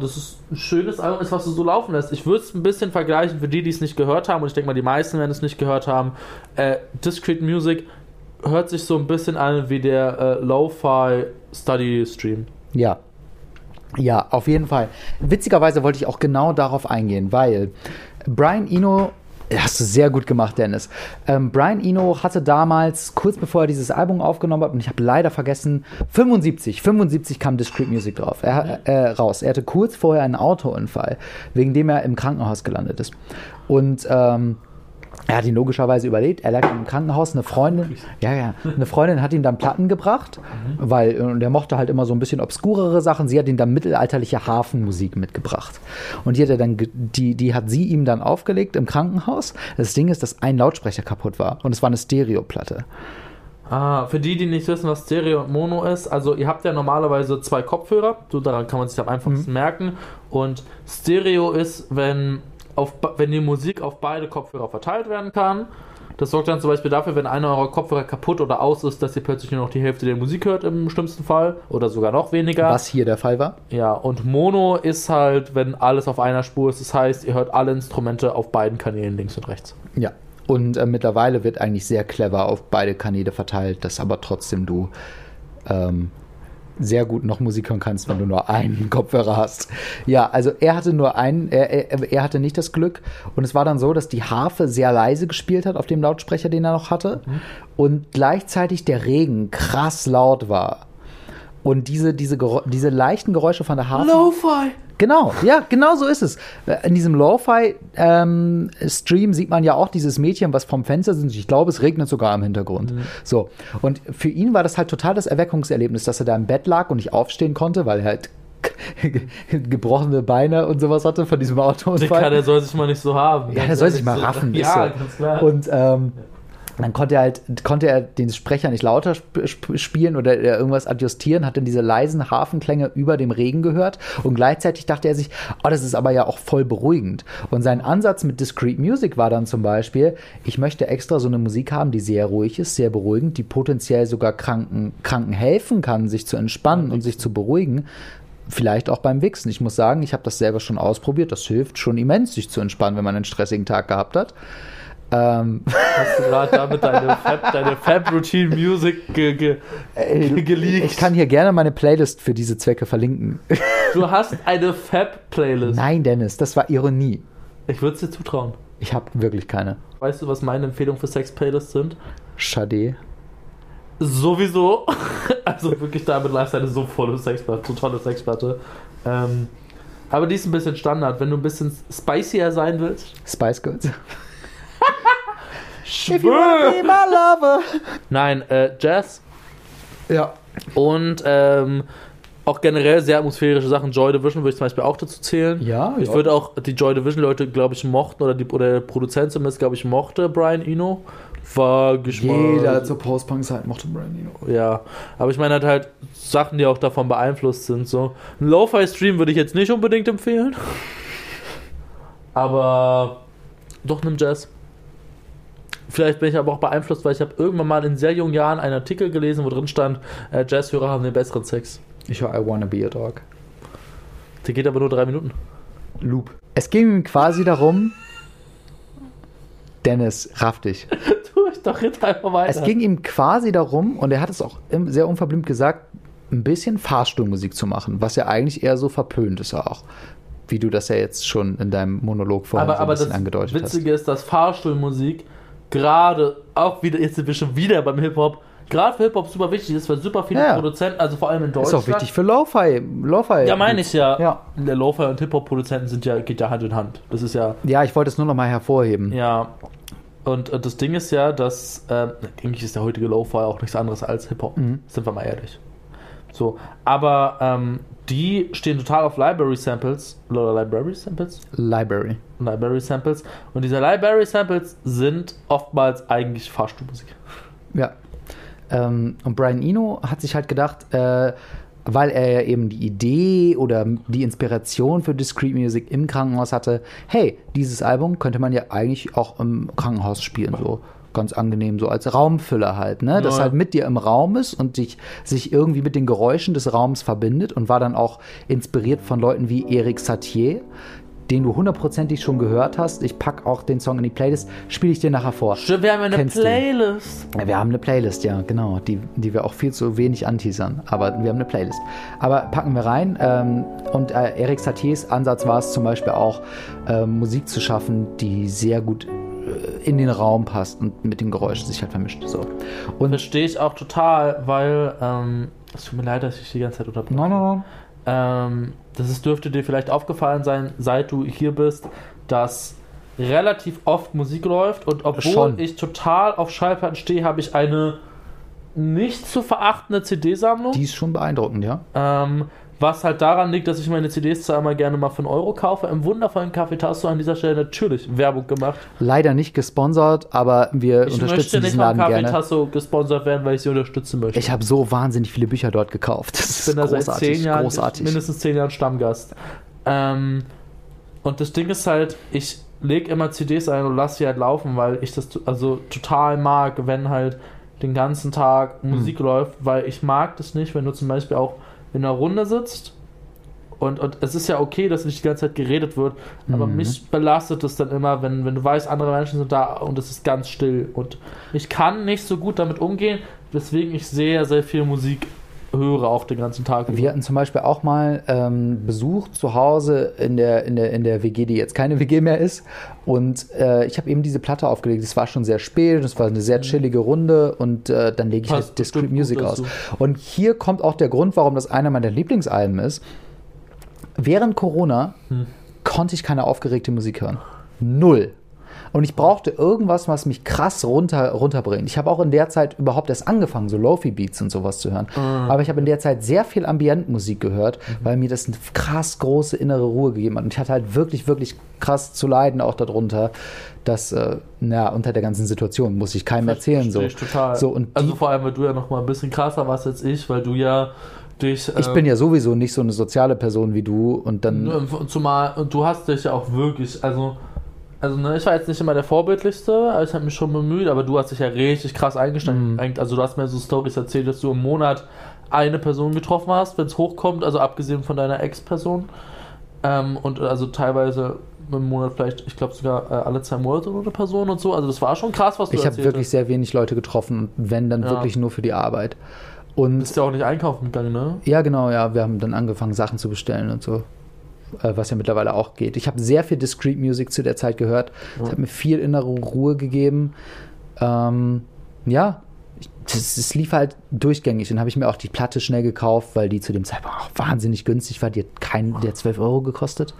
das ist ein schönes Album ist, was du so laufen lässt. Ich würde es ein bisschen vergleichen für die, die es nicht gehört haben, und ich denke mal, die meisten werden es nicht gehört haben. Äh, Discrete Music hört sich so ein bisschen an wie der äh, Lo-Fi Study Stream. Ja. Ja, auf jeden Fall. Witzigerweise wollte ich auch genau darauf eingehen, weil Brian Eno Hast du sehr gut gemacht, Dennis. Ähm, Brian Eno hatte damals, kurz bevor er dieses Album aufgenommen hat, und ich habe leider vergessen, 75, 75 kam Discreet Music drauf, er, äh, raus. Er hatte kurz vorher einen Autounfall, wegen dem er im Krankenhaus gelandet ist. Und ähm, er hat ihn logischerweise überlebt. Er lag im Krankenhaus. Eine Freundin, ja, ja, eine Freundin hat ihm dann Platten gebracht, weil und er mochte halt immer so ein bisschen obskurere Sachen. Sie hat ihm dann mittelalterliche Hafenmusik mitgebracht. Und die hat er dann, die, die hat sie ihm dann aufgelegt im Krankenhaus. Das Ding ist, dass ein Lautsprecher kaputt war und es war eine Stereoplatte. Ah, für die, die nicht wissen, was Stereo und Mono ist, also ihr habt ja normalerweise zwei Kopfhörer, so daran kann man sich am einfachsten mhm. merken. Und Stereo ist, wenn auf, wenn die Musik auf beide Kopfhörer verteilt werden kann. Das sorgt dann zum Beispiel dafür, wenn einer eurer Kopfhörer kaputt oder aus ist, dass ihr plötzlich nur noch die Hälfte der Musik hört im schlimmsten Fall oder sogar noch weniger. Was hier der Fall war. Ja, und Mono ist halt, wenn alles auf einer Spur ist. Das heißt, ihr hört alle Instrumente auf beiden Kanälen links und rechts. Ja. Und äh, mittlerweile wird eigentlich sehr clever auf beide Kanäle verteilt, dass aber trotzdem du ähm, sehr gut noch Musik hören kannst, wenn du nur einen Kopfhörer hast. Ja, also er hatte nur einen, er, er, er, hatte nicht das Glück. Und es war dann so, dass die Harfe sehr leise gespielt hat auf dem Lautsprecher, den er noch hatte. Mhm. Und gleichzeitig der Regen krass laut war. Und diese, diese, diese leichten Geräusche von der Harfe. Lo-Fi! Genau, ja, genau so ist es. In diesem Lo-Fi-Stream ähm, sieht man ja auch dieses Mädchen, was vom Fenster sind. Ich glaube, es regnet sogar im Hintergrund. Mhm. So. Und für ihn war das halt total das Erweckungserlebnis, dass er da im Bett lag und nicht aufstehen konnte, weil er halt gebrochene Beine und sowas hatte von diesem Auto. Der soll sich mal nicht so haben. Ja, der soll sich mal raffen. Ja, so. ganz klar. Und ähm, dann konnte er halt, konnte er den Sprecher nicht lauter sp spielen oder irgendwas adjustieren, hat dann diese leisen Hafenklänge über dem Regen gehört und gleichzeitig dachte er sich, oh, das ist aber ja auch voll beruhigend. Und sein Ansatz mit Discrete Music war dann zum Beispiel, ich möchte extra so eine Musik haben, die sehr ruhig ist, sehr beruhigend, die potenziell sogar Kranken, Kranken helfen kann, sich zu entspannen und sich zu beruhigen. Vielleicht auch beim Wichsen. Ich muss sagen, ich habe das selber schon ausprobiert. Das hilft schon immens, sich zu entspannen, wenn man einen stressigen Tag gehabt hat. Ähm. Hast du gerade damit deine Fab, deine Fab Routine Music ge, ge, ge, geleakt? Ich kann hier gerne meine Playlist für diese Zwecke verlinken. Du hast eine Fab Playlist. Nein, Dennis, das war Ironie. Ich würde es dir zutrauen. Ich habe wirklich keine. Weißt du, was meine Empfehlungen für Sex Playlists sind? Schade. Sowieso. Also wirklich damit live eine so volle Sexplatte, so tolle Sexplatte. Ähm, aber die ist ein bisschen Standard. Wenn du ein bisschen spicier sein willst. Spice Girls. Lover. Nein, äh, Jazz. Ja. Und ähm, auch generell sehr atmosphärische Sachen. Joy Division würde ich zum Beispiel auch dazu zählen. Ja. Ich ja. würde auch die Joy Division Leute, glaube ich, mochten oder, die, oder der Produzent zumindest, glaube ich, mochte Brian Eno. War Geschmack. Jeder zur Post-Punk-Zeit mochte Brian Eno. Ja, aber ich meine halt halt Sachen, die auch davon beeinflusst sind. So ein Lo-Fi-Stream würde ich jetzt nicht unbedingt empfehlen. Aber doch einem Jazz. Vielleicht bin ich aber auch beeinflusst, weil ich habe irgendwann mal in sehr jungen Jahren einen Artikel gelesen, wo drin stand, äh, Jazzhörer haben den besseren Sex. Ich höre I Wanna Be a Dog. Der geht aber nur drei Minuten. Loop. Es ging ihm quasi darum, Dennis, raff dich. tu ich doch jetzt einfach weiter. Es ging ihm quasi darum, und er hat es auch sehr unverblümt gesagt, ein bisschen Fahrstuhlmusik zu machen, was ja eigentlich eher so verpönt ist auch. Wie du das ja jetzt schon in deinem Monolog vorhin aber, so ein aber bisschen angedeutet hast. Aber das Witzige ist, dass Fahrstuhlmusik gerade auch wieder, jetzt sind wir schon wieder beim Hip-Hop, gerade für Hip-Hop super wichtig ist, weil super viele ja. Produzenten, also vor allem in Deutschland. Ist auch wichtig für Lo-Fi. Lo-Fi ja, meine ich ja. ja. Der Lo-Fi und Hip-Hop-Produzenten sind ja, geht ja Hand in Hand. Das ist ja. Ja, ich wollte es nur noch mal hervorheben. Ja. Und, und das Ding ist ja, dass äh, eigentlich ist der heutige Lo-Fi auch nichts anderes als Hip-Hop. Mhm. Sind wir mal ehrlich. So, aber ähm, die stehen total auf Library Samples. Oder Library Samples? Library. Library Samples. Und diese Library Samples sind oftmals eigentlich Fahrstuhlmusik. Ja. Ähm, und Brian Eno hat sich halt gedacht, äh, weil er ja eben die Idee oder die Inspiration für Discrete Music im Krankenhaus hatte, hey, dieses Album könnte man ja eigentlich auch im Krankenhaus spielen, so ganz angenehm, so als Raumfüller halt, ne? Ja. Das halt mit dir im Raum ist und dich, sich irgendwie mit den Geräuschen des Raums verbindet und war dann auch inspiriert von Leuten wie Eric Satie, den du hundertprozentig schon gehört hast. Ich packe auch den Song in die Playlist, spiele ich dir nachher vor. Stimmt, wir haben eine Kennst Playlist. Ja, wir haben eine Playlist, ja, genau, die, die wir auch viel zu wenig anteasern, aber wir haben eine Playlist. Aber packen wir rein ähm, und äh, Eric Satiers Ansatz war es zum Beispiel auch, äh, Musik zu schaffen, die sehr gut äh, in den Raum passt und mit den Geräuschen sich halt vermischt. So. Und Verstehe ich auch total, weil ähm, es tut mir leid, dass ich die ganze Zeit unterbreche. Nein, nein, nein. Ähm, das ist, dürfte dir vielleicht aufgefallen sein, seit du hier bist, dass relativ oft Musik läuft und obwohl Schon. ich total auf Schallplatten stehe, habe ich eine nicht zu verachtende CD-Sammlung. Die ist schon beeindruckend, ja. Ähm, was halt daran liegt, dass ich meine CDs zwar immer gerne mal für einen Euro kaufe. Im wundervollen Café Tasso an dieser Stelle natürlich Werbung gemacht. Leider nicht gesponsert, aber wir ich unterstützen diesen Laden gerne. Ich möchte nicht von Café Tasso gesponsert werden, weil ich sie unterstützen möchte. Ich habe so wahnsinnig viele Bücher dort gekauft. Das ich bin da seit zehn Jahren, großartig. mindestens zehn Jahren Stammgast. Ähm, und das Ding ist halt, ich lege immer CDs ein und lasse sie halt laufen, weil ich das also total mag, wenn halt den ganzen Tag Musik hm. läuft, weil ich mag das nicht, wenn du zum Beispiel auch in einer Runde sitzt und, und es ist ja okay, dass nicht die ganze Zeit geredet wird, aber mhm. mich belastet es dann immer, wenn, wenn du weißt, andere Menschen sind da und es ist ganz still. Und ich kann nicht so gut damit umgehen, weswegen ich sehr, sehr viel Musik höre auch den ganzen Tag. Wir hatten zum Beispiel auch mal ähm, Besuch zu Hause in der, in, der, in der WG, die jetzt keine WG mehr ist. Und äh, ich habe eben diese Platte aufgelegt. Es war schon sehr spät, es war eine sehr mhm. chillige Runde und äh, dann lege ich Passt halt Discrete Music aus. Und hier kommt auch der Grund, warum das einer meiner Lieblingsalben ist. Während Corona hm. konnte ich keine aufgeregte Musik hören. Null. Und ich brauchte irgendwas, was mich krass runter, runterbringt. Ich habe auch in der Zeit überhaupt erst angefangen, so Lofi-Beats und sowas zu hören. Mhm. Aber ich habe in der Zeit sehr viel Ambientmusik gehört, mhm. weil mir das eine krass große innere Ruhe gegeben hat. Und ich hatte halt wirklich, wirklich krass zu leiden auch darunter, dass, äh, na, unter der ganzen Situation, muss ich keinem erzählen. So. Total. So, und also vor allem, weil du ja noch mal ein bisschen krasser warst als ich, weil du ja Dich, ich äh, bin ja sowieso nicht so eine soziale Person wie du und dann. Zumal, und du hast dich ja auch wirklich, also also ne, ich war jetzt nicht immer der Vorbildlichste, aber ich habe mich schon bemüht, aber du hast dich ja richtig krass eingestellt. Mhm. Also du hast mir so Stories erzählt, dass du im Monat eine Person getroffen hast, wenn es hochkommt, also abgesehen von deiner Ex-Person. Ähm, und also teilweise im Monat vielleicht, ich glaube sogar äh, alle zwei Monate eine Person und so. Also das war schon krass, was du Ich habe wirklich hast. sehr wenig Leute getroffen und wenn dann ja. wirklich nur für die Arbeit. Und bist ja auch nicht einkaufen gegangen, ne? Ja, genau, ja. Wir haben dann angefangen, Sachen zu bestellen und so. Äh, was ja mittlerweile auch geht. Ich habe sehr viel Discrete Music zu der Zeit gehört. Es ja. hat mir viel innere Ruhe gegeben. Ähm, ja, es lief halt durchgängig. Dann habe ich mir auch die Platte schnell gekauft, weil die zu dem Zeitpunkt auch wahnsinnig günstig war. Die hat keinen der 12 Euro gekostet.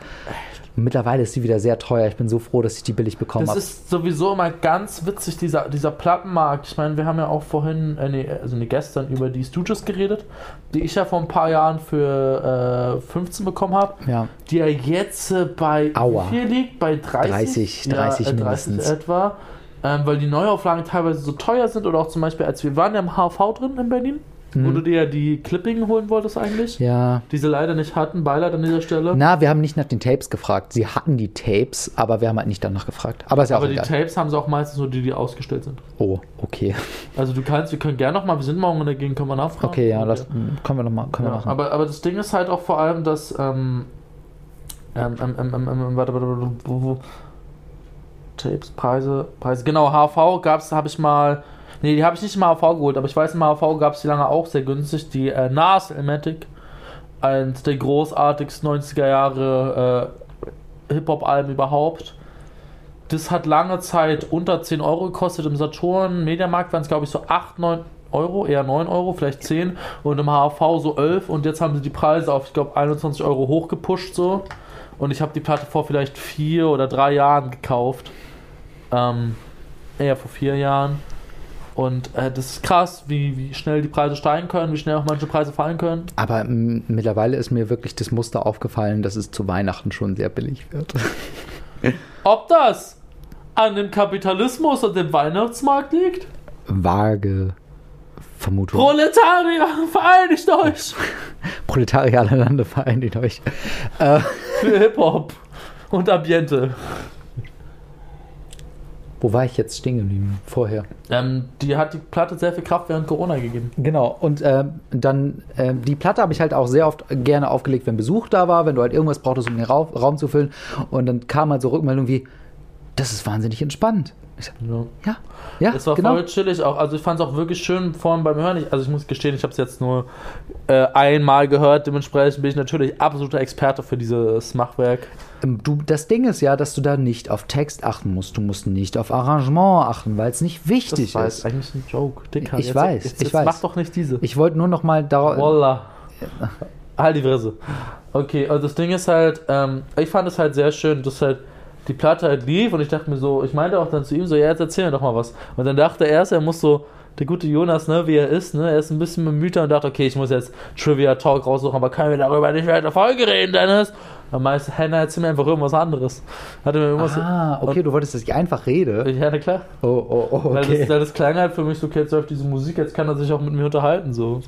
Mittlerweile ist sie wieder sehr teuer. Ich bin so froh, dass ich die billig bekommen habe. Das ist sowieso immer ganz witzig, dieser, dieser Plattenmarkt. Ich meine, wir haben ja auch vorhin, äh, nee, also nee, gestern über die Stooges geredet, die ich ja vor ein paar Jahren für äh, 15 bekommen habe. Ja. Die ja jetzt äh, bei Aua. wie viel liegt? Bei 30? 30, 30 ja, äh, 30 etwa. Ähm, weil die Neuauflagen teilweise so teuer sind oder auch zum Beispiel, als wir waren ja im HV drin in Berlin. Mhm. Wo du dir ja die Clipping holen wolltest eigentlich. Ja. Die sie leider nicht hatten, Beileid an dieser Stelle. Na, wir haben nicht nach den Tapes gefragt. Sie hatten die Tapes, aber wir haben halt nicht danach gefragt. Aber ist ja aber auch die Tapes haben sie auch meistens nur die, die ausgestellt sind. Oh, okay. Also du kannst, wir können gerne nochmal, wir sind morgen in der Gegend, können wir nachfragen. Okay, ja, das können wir nochmal ja, machen. Aber, aber das Ding ist halt auch vor allem, dass ähm, ähm, ähm, ähm, ähm, ähm warte, warte, warte, wo, wo, Tapes, Preise, Preise. Genau, HV gab's, habe ich mal. Nee, die habe ich nicht im HV geholt, aber ich weiß, im HV gab es die lange auch sehr günstig. Die äh, NAS Elmatic, eins der großartigsten 90er Jahre äh, Hip-Hop-Alben überhaupt. Das hat lange Zeit unter 10 Euro gekostet. Im Saturn Mediamarkt waren es, glaube ich, so 8, 9 Euro, eher 9 Euro, vielleicht 10 und im HV so 11 und jetzt haben sie die Preise auf, ich glaube, 21 Euro hochgepusht so und ich habe die Platte vor vielleicht 4 oder 3 Jahren gekauft. Ähm, eher vor 4 Jahren. Und äh, das ist krass, wie, wie schnell die Preise steigen können, wie schnell auch manche Preise fallen können. Aber mittlerweile ist mir wirklich das Muster aufgefallen, dass es zu Weihnachten schon sehr billig wird. Ob das an dem Kapitalismus und dem Weihnachtsmarkt liegt? Vage Vermutung. Proletarier, vereinigt euch! Proletarier aller Lande, vereinigt euch. Äh. Für Hip-Hop und Ambiente. Wo war ich jetzt stehen geblieben vorher? Ähm, die hat die Platte sehr viel Kraft während Corona gegeben. Genau. Und äh, dann, äh, die Platte habe ich halt auch sehr oft gerne aufgelegt, wenn Besuch da war, wenn du halt irgendwas brauchtest, um den Raum, Raum zu füllen. Und dann kam halt so Rückmeldung wie, das ist wahnsinnig entspannt. Ich, ja. ja, ja. Es war genau. voll chillig auch. Also ich fand es auch wirklich schön vorhin beim Hören. Ich, also ich muss gestehen, ich habe es jetzt nur äh, einmal gehört. Dementsprechend bin ich natürlich absoluter Experte für dieses Machwerk. Ähm, du, das Ding ist ja, dass du da nicht auf Text achten musst. Du musst nicht auf Arrangement achten, weil es nicht wichtig das ist. Das ist eigentlich ein Joke. Dicker. Ich jetzt, weiß, jetzt, ich weiß. Mach doch nicht diese. Ich wollte nur noch mal darauf... Wallah. halt die Fresse. Okay, also das Ding ist halt, ähm, ich fand es halt sehr schön, dass halt die Platte halt lief und ich dachte mir so, ich meinte auch dann zu ihm so, ja, jetzt erzähl mir doch mal was. Und dann dachte er erst, er muss so, der gute Jonas, ne, wie er ist, ne, er ist ein bisschen bemühter und dachte, okay, ich muss jetzt Trivia Talk raussuchen, aber können wir darüber nicht mehr in der Folge reden, Dennis? Dann meinte Henna, erzähl mir einfach irgendwas anderes. Hatte mir irgendwas ah, okay, du wolltest, dass ich einfach rede? Ja, na klar. Oh, oh, oh, okay. Weil das, das klang halt für mich so, okay, jetzt läuft diese Musik, jetzt kann er sich auch mit mir unterhalten, so.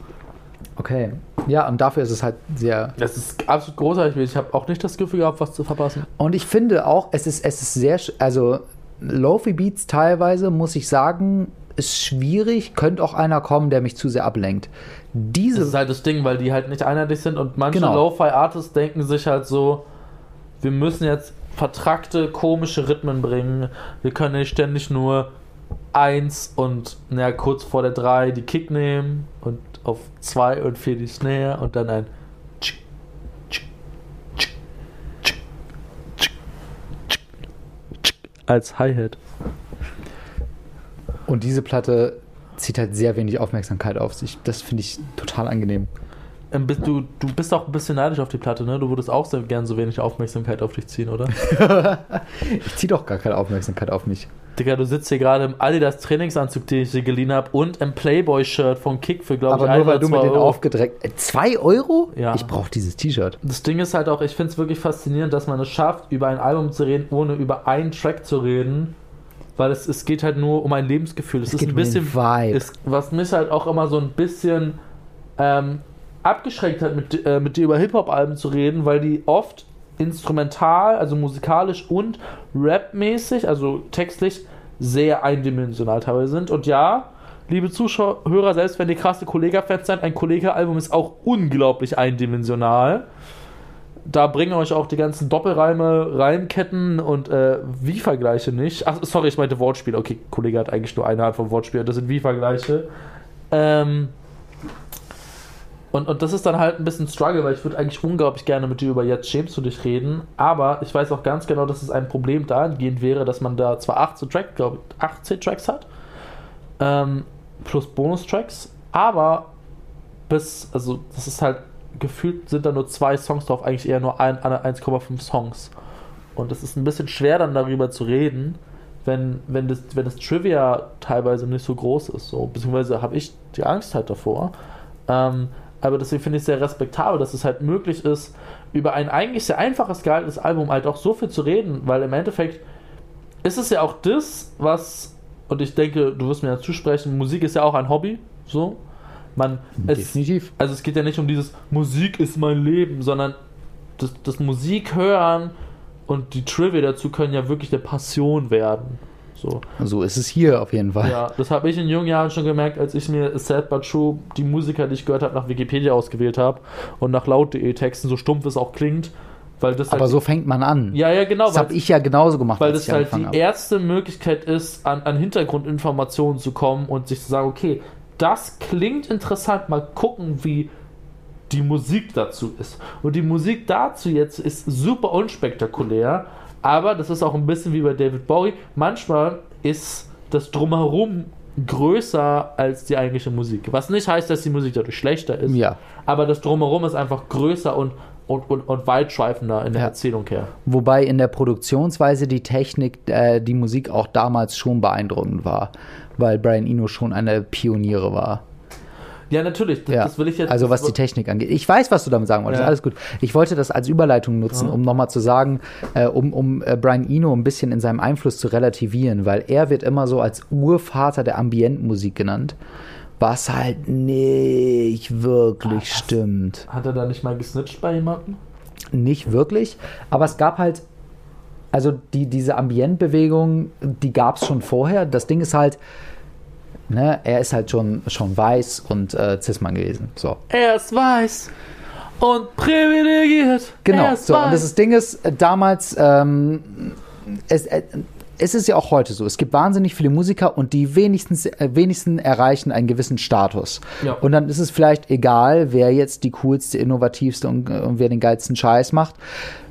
Okay. Ja, und dafür ist es halt sehr. Das ist absolut großartig. Ich habe auch nicht das Gefühl gehabt, was zu verpassen. Und ich finde auch, es ist, es ist sehr. Also, Lofi Beats teilweise, muss ich sagen, ist schwierig. Könnte auch einer kommen, der mich zu sehr ablenkt. Diese. Das ist halt das Ding, weil die halt nicht einheitlich sind und manche genau. Lo-Fi-Artists denken sich halt so, wir müssen jetzt vertrackte, komische Rhythmen bringen. Wir können nicht ständig nur eins und naja, kurz vor der drei die Kick nehmen und auf 2 und 4 die Snare und dann ein als Hi-Hat. Und diese Platte zieht halt sehr wenig Aufmerksamkeit auf sich. Das finde ich total angenehm. Ähm, du, du bist auch ein bisschen neidisch auf die Platte, ne? Du würdest auch sehr gern so wenig Aufmerksamkeit auf dich ziehen, oder? ich ziehe doch gar keine Aufmerksamkeit auf mich. Digga, du sitzt hier gerade im Adidas Trainingsanzug, den ich dir geliehen habe, und im Playboy-Shirt von Kick für, glaube ich, Aber nur weil du mit den aufgedreckt. Äh, zwei Euro? Ja. Ich brauche dieses T-Shirt. Das Ding ist halt auch, ich finde es wirklich faszinierend, dass man es schafft, über ein Album zu reden, ohne über einen Track zu reden. Weil es, es geht halt nur um ein Lebensgefühl. Es, es ist ein bisschen. Um Vibe. Ist, was mich halt auch immer so ein bisschen ähm, abgeschränkt hat, mit, äh, mit dir über Hip-Hop-Alben zu reden, weil die oft instrumental, also musikalisch und rapmäßig, also textlich, sehr eindimensional teilweise sind. Und ja, liebe Zuschauer, selbst wenn die krasse Kollega-Fans seid, ein Kollega-Album ist auch unglaublich eindimensional. Da bringen euch auch die ganzen Doppelreime, Reimketten und äh, Wie-Vergleiche nicht. Ach, sorry, ich meinte Wortspiel. Okay, Kollege hat eigentlich nur eine Art von Wortspiel, das sind Wie-Vergleiche. Ähm, und, und das ist dann halt ein bisschen Struggle, weil ich würde eigentlich unglaublich gerne mit dir über Jetzt schämst du dich reden, aber ich weiß auch ganz genau, dass es ein Problem dahingehend wäre, dass man da zwar 18 Tracks, glaube ich, 18 Tracks hat, ähm, plus Bonustracks, aber bis, also das ist halt, gefühlt sind da nur zwei Songs drauf, eigentlich eher nur 1,5 Songs. Und es ist ein bisschen schwer dann darüber zu reden, wenn, wenn, das, wenn das Trivia teilweise nicht so groß ist. So, beziehungsweise habe ich die Angst halt davor. Ähm, aber deswegen finde ich es sehr respektabel, dass es halt möglich ist, über ein eigentlich sehr einfaches gehaltenes Album halt auch so viel zu reden, weil im Endeffekt ist es ja auch das, was, und ich denke, du wirst mir ja zusprechen, Musik ist ja auch ein Hobby, so. Man, Definitiv. Es, also es geht ja nicht um dieses Musik ist mein Leben, sondern das, das Musik hören und die Trivia dazu können ja wirklich eine Passion werden. So. so ist es hier auf jeden Fall. Ja, das habe ich in jungen Jahren schon gemerkt, als ich mir Sad But True, die Musiker, die ich gehört habe, nach Wikipedia ausgewählt habe und nach laut.de Texten, so stumpf es auch klingt, Weil das Aber halt so fängt man an. Ja, ja, genau. Das habe ich ja genauso gemacht. Weil das halt die habe. erste Möglichkeit ist, an, an Hintergrundinformationen zu kommen und sich zu sagen, okay, das klingt interessant, mal gucken, wie die Musik dazu ist. Und die Musik dazu jetzt ist super unspektakulär, aber das ist auch ein bisschen wie bei David Bowie. Manchmal ist das Drumherum größer als die eigentliche Musik. Was nicht heißt, dass die Musik dadurch schlechter ist. Ja. Aber das Drumherum ist einfach größer und, und, und, und weitschweifender in der ja. Erzählung her. Wobei in der Produktionsweise die Technik, äh, die Musik auch damals schon beeindruckend war, weil Brian Eno schon eine Pioniere war. Ja, natürlich. Das, ja. das will ich jetzt. Also was die Technik angeht. Ich weiß, was du damit sagen wolltest. Ja. Alles gut. Ich wollte das als Überleitung nutzen, ja. um nochmal zu sagen, äh, um, um äh, Brian Eno ein bisschen in seinem Einfluss zu relativieren, weil er wird immer so als Urvater der Ambientmusik genannt. Was halt nicht wirklich Ach, stimmt. Hat er da nicht mal gesnitcht bei jemandem? Nicht wirklich, aber es gab halt also die, diese Ambientbewegung, die gab es schon vorher. Das Ding ist halt, ne, er ist halt schon, schon weiß und äh, Cis-Mann gewesen. So. Er ist weiß und privilegiert. Genau, so. Weiß. Und das Ding ist, äh, damals, ähm, es, äh, es ist ja auch heute so. Es gibt wahnsinnig viele Musiker und die wenigstens, äh, wenigsten erreichen einen gewissen Status. Ja. Und dann ist es vielleicht egal, wer jetzt die coolste, innovativste und, und wer den geilsten Scheiß macht.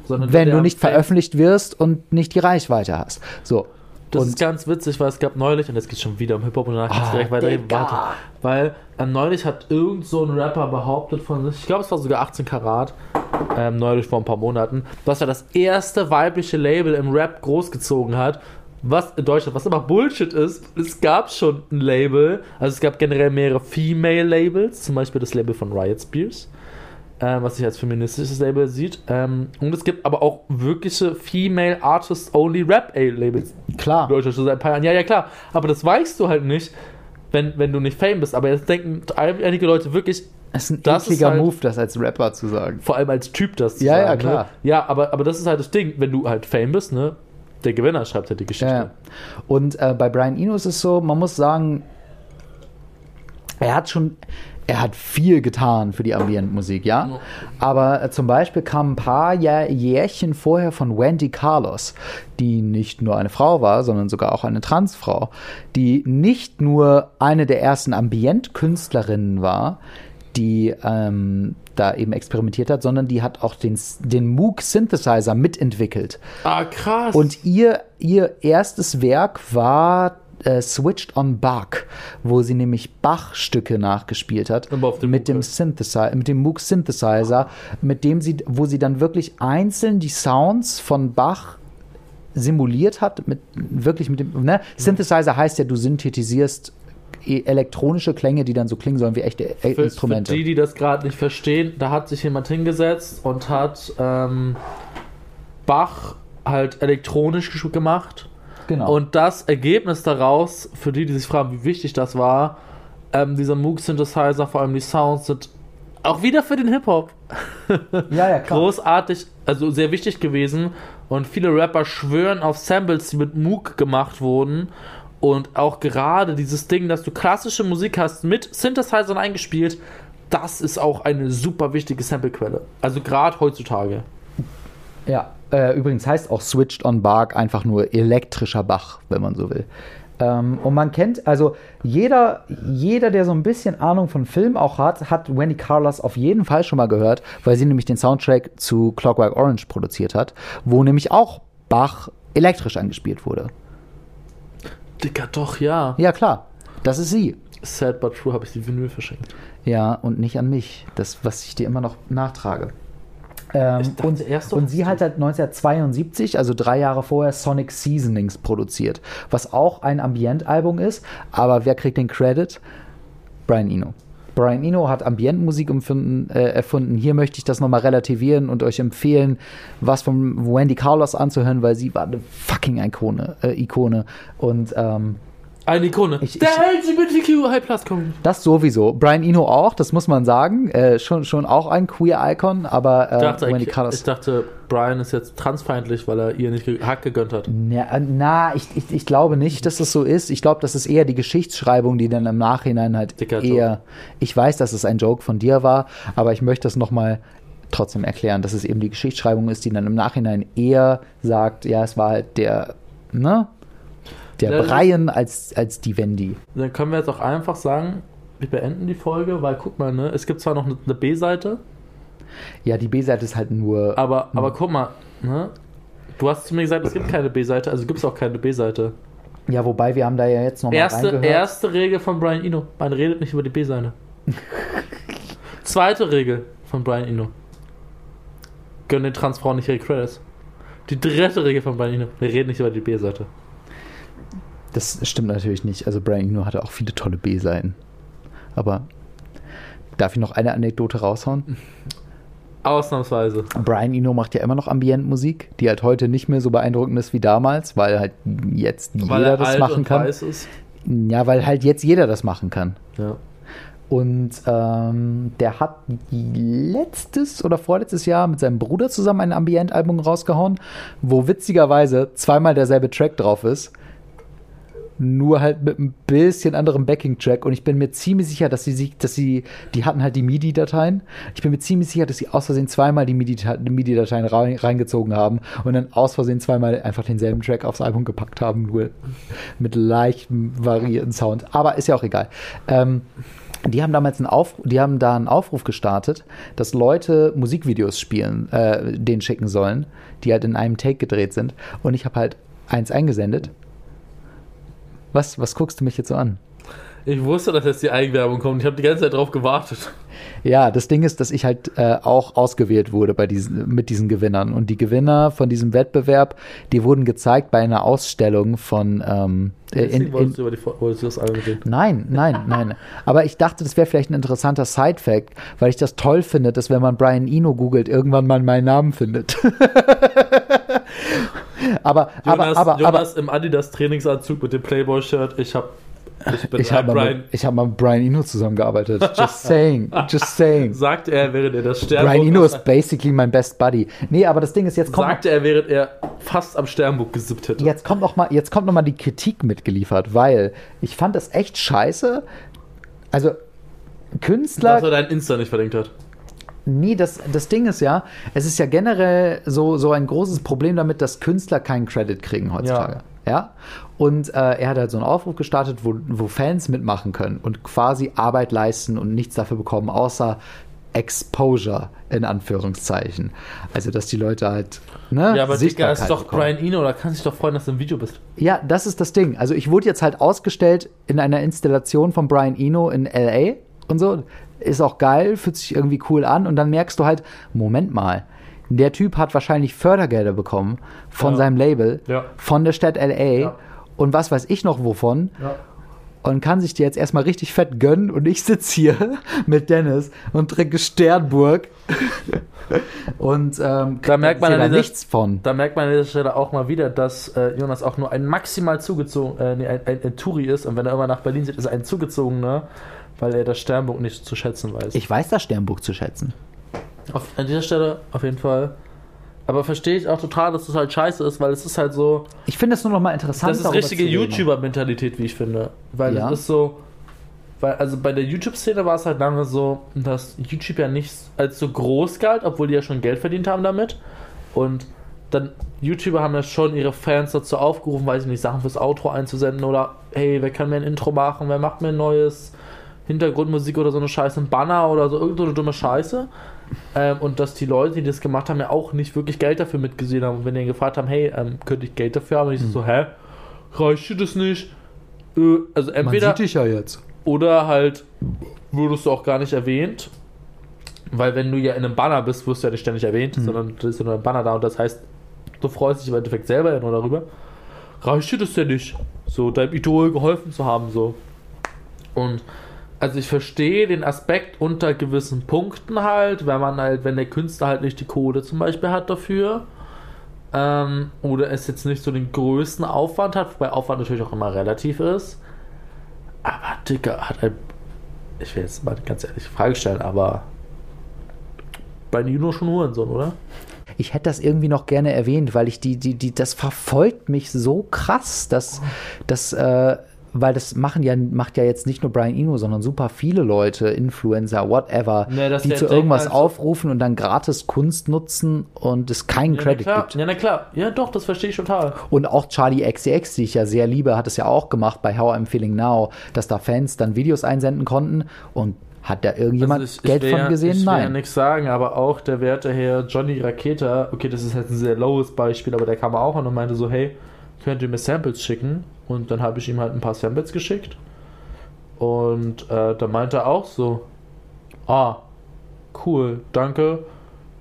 Sondern wenn du nicht veröffentlicht wirst und nicht die Reichweite hast. So. Das und ist ganz witzig, weil es gab neulich, und jetzt geht es schon wieder um Hip-Hop und danach geht es ah, direkt weiter. Warte. Weil äh, neulich hat irgend so ein Rapper behauptet von sich, ich glaube es war sogar 18 Karat, ähm, neulich vor ein paar Monaten, dass er das erste weibliche Label im Rap großgezogen hat. Was in Deutschland, was immer Bullshit ist, es gab schon ein Label, also es gab generell mehrere Female Labels, zum Beispiel das Label von Riot Spears äh, was sich als feministisches Label sieht. Ähm, und es gibt aber auch wirkliche Female Artist Only Rap Labels. Klar. Deutschland schon seit ein paar Jahren. Ja, ja, klar. Aber das weißt du halt nicht, wenn, wenn du nicht Fame bist. Aber jetzt denken einige Leute wirklich, es ist ein das ekliger halt, Move, das als Rapper zu sagen. Vor allem als Typ das zu ja, sagen. Ja, klar. Ne? Ja, aber, aber das ist halt das Ding, wenn du halt Fame bist, ne? Der Gewinner schreibt halt die Geschichte. Ja. Und äh, bei Brian Eno ist es so, man muss sagen, er hat schon, er hat viel getan für die Ambientmusik, ja. Aber äh, zum Beispiel kam ein paar Jahr, Jährchen vorher von Wendy Carlos, die nicht nur eine Frau war, sondern sogar auch eine Transfrau, die nicht nur eine der ersten Ambientkünstlerinnen war, die ähm, da eben experimentiert hat, sondern die hat auch den, den Moog Synthesizer mitentwickelt. Ah, krass. Und ihr, ihr erstes Werk war äh, Switched on Bach, wo sie nämlich Bach-Stücke nachgespielt hat mit dem Synthesizer, mit dem Moog Synthesizer, mit dem sie, wo sie dann wirklich einzeln die Sounds von Bach simuliert hat, mit wirklich mit dem ne? Synthesizer heißt ja, du synthetisierst e, elektronische Klänge, die dann so klingen sollen wie echte für, Instrumente. Für die, die das gerade nicht verstehen, da hat sich jemand hingesetzt und hat ähm, Bach halt elektronisch gemacht Genau. Und das Ergebnis daraus, für die, die sich fragen, wie wichtig das war, ähm, dieser Moog-Synthesizer, vor allem die Sounds, sind auch wieder für den Hip-Hop ja, ja, großartig, also sehr wichtig gewesen. Und viele Rapper schwören auf Samples, die mit Moog gemacht wurden. Und auch gerade dieses Ding, dass du klassische Musik hast mit Synthesizern eingespielt, das ist auch eine super wichtige Samplequelle. Also gerade heutzutage. Ja, äh, übrigens heißt auch Switched on Bark einfach nur elektrischer Bach, wenn man so will. Ähm, und man kennt, also jeder, jeder, der so ein bisschen Ahnung von Film auch hat, hat Wendy Carlos auf jeden Fall schon mal gehört, weil sie nämlich den Soundtrack zu Clockwork Orange produziert hat, wo nämlich auch Bach elektrisch angespielt wurde. Dicker, doch, ja. Ja, klar. Das ist sie. Sad but true habe ich die Vinyl verschenkt. Ja, und nicht an mich. Das, was ich dir immer noch nachtrage. Ähm, und, und, sie hat halt 1972, also drei Jahre vorher, Sonic Seasonings produziert, was auch ein Ambient-Album ist. Aber wer kriegt den Credit? Brian Eno. Brian Eno hat Ambientmusik äh, erfunden. Hier möchte ich das nochmal relativieren und euch empfehlen, was von Wendy Carlos anzuhören, weil sie war eine fucking Ikone. Äh, Ikone. Und ähm, eine Ikone. Ich, der LGBTQ High Plus. Das sowieso. Brian Eno auch, das muss man sagen. Äh, schon, schon auch ein queer Icon, aber äh, ich, dachte, ich, ich dachte, Brian ist jetzt transfeindlich, weil er ihr nicht Hack gegönnt hat. Na, äh, na ich, ich, ich, glaube nicht, dass das so ist. Ich glaube, das ist eher die Geschichtsschreibung, die dann im Nachhinein halt Dicker eher. Joke. Ich weiß, dass es ein Joke von dir war, aber ich möchte das nochmal trotzdem erklären, dass es eben die Geschichtsschreibung ist, die dann im Nachhinein eher sagt, ja, es war halt der, ne? Der ja, Brian als, als die Wendy. Dann können wir jetzt auch einfach sagen, wir beenden die Folge, weil guck mal, ne, es gibt zwar noch eine B-Seite. Ja, die B-Seite ist halt nur. Aber, aber guck mal, ne? Du hast zu mir gesagt, es gibt keine B-Seite, also gibt es auch keine B-Seite. Ja, wobei wir haben da ja jetzt noch erste, mal Erste Regel von Brian Eno, man redet nicht über die B-Seite. Zweite Regel von Brian Eno. Gönn den Transfrauen nicht ihre Credits. Die dritte Regel von Brian Eno, wir reden nicht über die B-Seite. Das stimmt natürlich nicht. Also Brian Eno hatte auch viele tolle B-Seiten. Aber darf ich noch eine Anekdote raushauen? Ausnahmsweise. Brian Eno macht ja immer noch Ambientmusik, die halt heute nicht mehr so beeindruckend ist wie damals, weil halt jetzt weil jeder das machen kann. Ja, weil halt jetzt jeder das machen kann. Ja. Und ähm, der hat letztes oder vorletztes Jahr mit seinem Bruder zusammen ein Ambient-Album rausgehauen, wo witzigerweise zweimal derselbe Track drauf ist nur halt mit ein bisschen anderem Backing-Track. Und ich bin mir ziemlich sicher, dass sie dass sie, die hatten halt die MIDI-Dateien. Ich bin mir ziemlich sicher, dass sie aus Versehen zweimal die MIDI-Dateien reingezogen haben und dann aus Versehen zweimal einfach denselben Track aufs Album gepackt haben, nur mit leichtem variierten Sound. Aber ist ja auch egal. Ähm, die haben damals einen Aufruf, die haben da einen Aufruf gestartet, dass Leute Musikvideos spielen, äh, den schicken sollen, die halt in einem Take gedreht sind. Und ich habe halt eins eingesendet was, was guckst du mich jetzt so an? Ich wusste, dass jetzt die Eigenwerbung kommt. Ich habe die ganze Zeit drauf gewartet. Ja, das Ding ist, dass ich halt äh, auch ausgewählt wurde bei diesen, mit diesen Gewinnern. Und die Gewinner von diesem Wettbewerb, die wurden gezeigt bei einer Ausstellung von. Ähm, äh, in, in, wolltest du über die, wolltest du das? Nein, nein, nein. Aber ich dachte, das wäre vielleicht ein interessanter Side-Fact, weil ich das toll finde, dass wenn man Brian Eno googelt, irgendwann mal meinen Namen findet. aber, Jonas, aber, aber, Jonas aber, im Adidas Trainingsanzug mit dem Playboy-Shirt. Ich habe ich, ich habe mal, hab mal mit Brian Eno zusammengearbeitet. Just saying. Just saying. Sagte er, während er das Sternbuch. Brian Eno ist basically mein Best Buddy. Nee, aber das Ding ist, jetzt kommt. Sagte er, während er fast am Sternbuch gesippt hätte. Jetzt kommt noch mal, jetzt kommt noch mal die Kritik mitgeliefert, weil ich fand das echt scheiße. Also, Künstler. Dass er dein Insta nicht verlinkt hat. Nee, das, das Ding ist ja, es ist ja generell so, so ein großes Problem damit, dass Künstler keinen Credit kriegen heutzutage. Ja. Ja? Und äh, er hat halt so einen Aufruf gestartet, wo, wo Fans mitmachen können und quasi Arbeit leisten und nichts dafür bekommen, außer Exposure in Anführungszeichen. Also, dass die Leute halt. Ne, ja, aber Digga, ist doch bekommen. Brian Eno, da kannst du dich doch freuen, dass du im Video bist. Ja, das ist das Ding. Also, ich wurde jetzt halt ausgestellt in einer Installation von Brian Eno in LA und so. Ist auch geil, fühlt sich irgendwie cool an und dann merkst du halt, Moment mal, der Typ hat wahrscheinlich Fördergelder bekommen von ja. seinem Label, ja. von der Stadt LA ja. und was weiß ich noch wovon. Und kann sich die jetzt erstmal richtig fett gönnen und ich sitze hier mit Dennis und trinke Sternburg. und ähm, da merkt man da dieser, nichts von. Da merkt man an dieser Stelle auch mal wieder, dass äh, Jonas auch nur ein maximal zugezogen, äh, nee, ein, ein, ein Touri ist und wenn er immer nach Berlin sieht, ist er ein zugezogener, weil er das Sternburg nicht zu schätzen weiß. Ich weiß das Sternburg zu schätzen. Auf, an dieser Stelle auf jeden Fall. Aber verstehe ich auch total, dass das halt scheiße ist, weil es ist halt so. Ich finde es nur noch mal interessant. Das ist richtige YouTuber-Mentalität, wie ich finde. Weil ja. es ist so. Weil, also bei der YouTube-Szene war es halt lange so, dass YouTube ja nicht als so groß galt, obwohl die ja schon Geld verdient haben damit. Und dann YouTuber haben ja schon ihre Fans dazu aufgerufen, weiß ich nicht, Sachen fürs Outro einzusenden oder hey, wer kann mir ein Intro machen, wer macht mir ein neues Hintergrundmusik oder so eine Scheiße, ein Banner oder so irgendeine dumme Scheiße. Ähm, und dass die Leute, die das gemacht haben, ja auch nicht wirklich Geld dafür mitgesehen haben. Und wenn die gefragt haben, hey, ähm, könnte ich Geld dafür haben? Und ich mhm. so, hä? Reicht dir das nicht? Äh, also entweder. Man sieht dich ja jetzt. Oder halt wurdest du auch gar nicht erwähnt. Weil wenn du ja in einem Banner bist, wirst du ja nicht ständig erwähnt, mhm. sondern da ist ja nur ein Banner da und das heißt, du freust dich im Endeffekt selber ja nur darüber. Reicht dir das denn nicht? So, deinem Idol geholfen zu haben, so. Und also ich verstehe den Aspekt unter gewissen Punkten halt, wenn man halt, wenn der Künstler halt nicht die Code zum Beispiel hat dafür. Ähm, oder es jetzt nicht so den größten Aufwand hat, wobei Aufwand natürlich auch immer relativ ist. Aber Dicker hat ein. Ich will jetzt mal ganz ehrlich die Frage stellen, aber bei Nino schon Hurensohn, oder? ich hätte das irgendwie noch gerne erwähnt, weil ich die, die, die, das verfolgt mich so krass, dass, dass äh, weil das machen ja, macht ja jetzt nicht nur Brian Eno, sondern super viele Leute, Influencer, whatever, nee, die zu irgendwas also aufrufen und dann gratis Kunst nutzen und es keinen ja, Credit gibt. Ja, na klar. Ja, doch, das verstehe ich total. Und auch Charlie XCX, die ich ja sehr liebe, hat es ja auch gemacht bei How I'm Feeling Now, dass da Fans dann Videos einsenden konnten und hat da irgendjemand also ich, Geld ich wär, von gesehen? Ich Nein. Ich will ja nichts sagen, aber auch der werte Herr Johnny Raketa, okay, das ist jetzt ein sehr lowes Beispiel, aber der kam auch an und meinte so, hey, könnt ihr mir Samples schicken? Und dann habe ich ihm halt ein paar Samples geschickt. Und äh, da meinte er auch so, ah, cool, danke,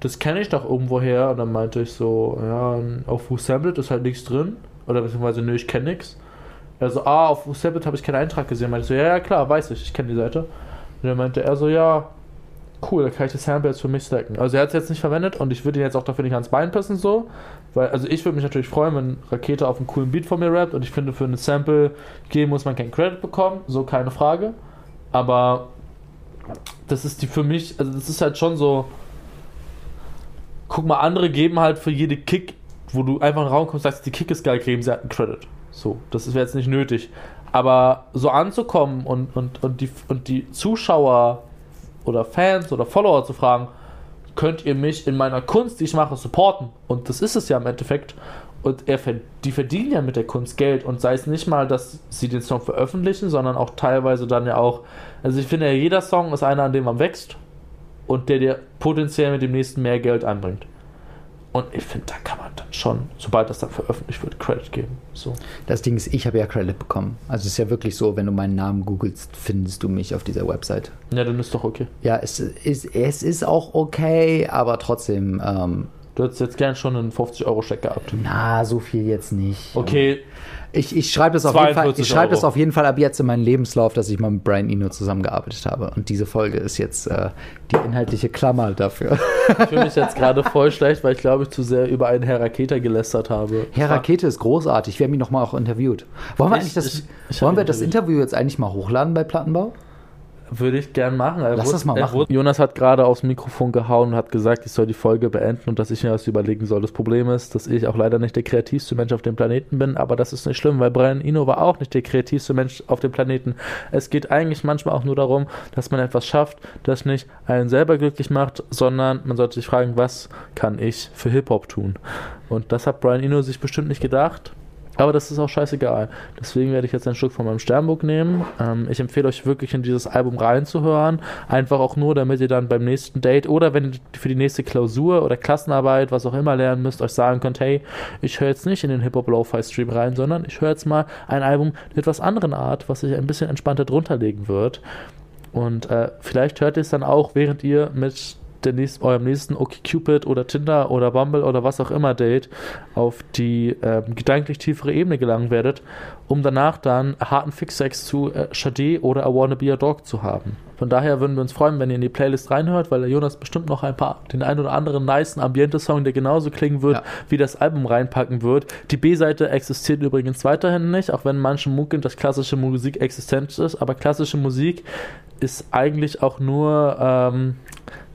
das kenne ich doch irgendwoher. Und dann meinte ich so, ja, auf Who Sampled ist halt nichts drin. Oder beziehungsweise, nö, ich kenne nichts. Er so, ah, auf Who Sampled habe ich keinen Eintrag gesehen. Meinte ich so, ja, ja, klar, weiß ich, ich kenne die Seite. Und dann meinte er so, ja, cool, da kann ich das Sample jetzt für mich stacken. Also er hat es jetzt nicht verwendet und ich würde ihn jetzt auch dafür nicht ans Bein passen so, weil, also ich würde mich natürlich freuen, wenn Rakete auf einen coolen Beat von mir rappt und ich finde, für ein Sample gehen muss man keinen Credit bekommen, so keine Frage, aber das ist die für mich, also das ist halt schon so, guck mal, andere geben halt für jede Kick, wo du einfach in den Raum kommst, sagst, die Kick ist geil, geben sie halt einen Credit. So, das wäre jetzt nicht nötig. Aber so anzukommen und, und, und, die, und die Zuschauer oder Fans oder Follower zu fragen, könnt ihr mich in meiner Kunst, die ich mache, supporten? Und das ist es ja im Endeffekt. Und er, die verdienen ja mit der Kunst Geld und sei es nicht mal, dass sie den Song veröffentlichen, sondern auch teilweise dann ja auch. Also ich finde ja, jeder Song ist einer, an dem man wächst und der dir potenziell mit dem nächsten mehr Geld einbringt. Und ich finde, da kann dann schon, sobald das dann veröffentlicht wird, Credit geben. So. Das Ding ist, ich habe ja Credit bekommen. Also es ist ja wirklich so, wenn du meinen Namen googelst, findest du mich auf dieser Website. Ja, dann ist doch okay. Ja, es ist, es ist auch okay, aber trotzdem. Ähm, du hättest jetzt gern schon einen 50-Euro-Scheck gehabt. Na, so viel jetzt nicht. Okay, ich, ich schreibe das, auf jeden Fall, ich schreib das auf jeden Fall ab jetzt in meinen Lebenslauf, dass ich mal mit Brian Eno zusammengearbeitet habe. Und diese Folge ist jetzt äh, die inhaltliche Klammer dafür. Ich fühle mich jetzt gerade voll schlecht, weil ich glaube, ich zu sehr über einen Herr Rakete gelästert habe. Herr Rakete ist großartig. Wir haben ihn nochmal auch interviewt. Wollen wir, ich, das, ich, ich wollen wir das Interview jetzt eigentlich mal hochladen bei Plattenbau? Würde ich gern machen. Er Lass wurde, das mal machen. Wurde, Jonas hat gerade aufs Mikrofon gehauen und hat gesagt, ich soll die Folge beenden und dass ich mir was überlegen soll. Das Problem ist, dass ich auch leider nicht der kreativste Mensch auf dem Planeten bin, aber das ist nicht schlimm, weil Brian Eno war auch nicht der kreativste Mensch auf dem Planeten. Es geht eigentlich manchmal auch nur darum, dass man etwas schafft, das nicht einen selber glücklich macht, sondern man sollte sich fragen, was kann ich für Hip-Hop tun? Und das hat Brian Eno sich bestimmt nicht gedacht. Aber das ist auch scheißegal. Deswegen werde ich jetzt ein Stück von meinem Sternbuch nehmen. Ähm, ich empfehle euch wirklich in dieses Album reinzuhören. Einfach auch nur, damit ihr dann beim nächsten Date oder wenn ihr für die nächste Klausur oder Klassenarbeit, was auch immer lernen müsst, euch sagen könnt, hey, ich höre jetzt nicht in den Hip-Hop Lo-Fi Stream rein, sondern ich höre jetzt mal ein Album mit etwas anderen Art, was sich ein bisschen entspannter drunter legen wird. Und äh, vielleicht hört ihr es dann auch, während ihr mit nächsten, eurem nächsten OkCupid oder Tinder oder Bumble oder was auch immer Date auf die ähm, gedanklich tiefere Ebene gelangen werdet, um danach dann harten Fixsex zu äh, Shade oder I Wanna Be a Dog zu haben. Von daher würden wir uns freuen, wenn ihr in die Playlist reinhört, weil der Jonas bestimmt noch ein paar, den ein oder anderen niceen Ambiente-Song, der genauso klingen wird, ja. wie das Album reinpacken wird. Die B-Seite existiert übrigens weiterhin nicht, auch wenn manche munkeln, dass klassische Musik existent ist, aber klassische Musik ist eigentlich auch nur ähm,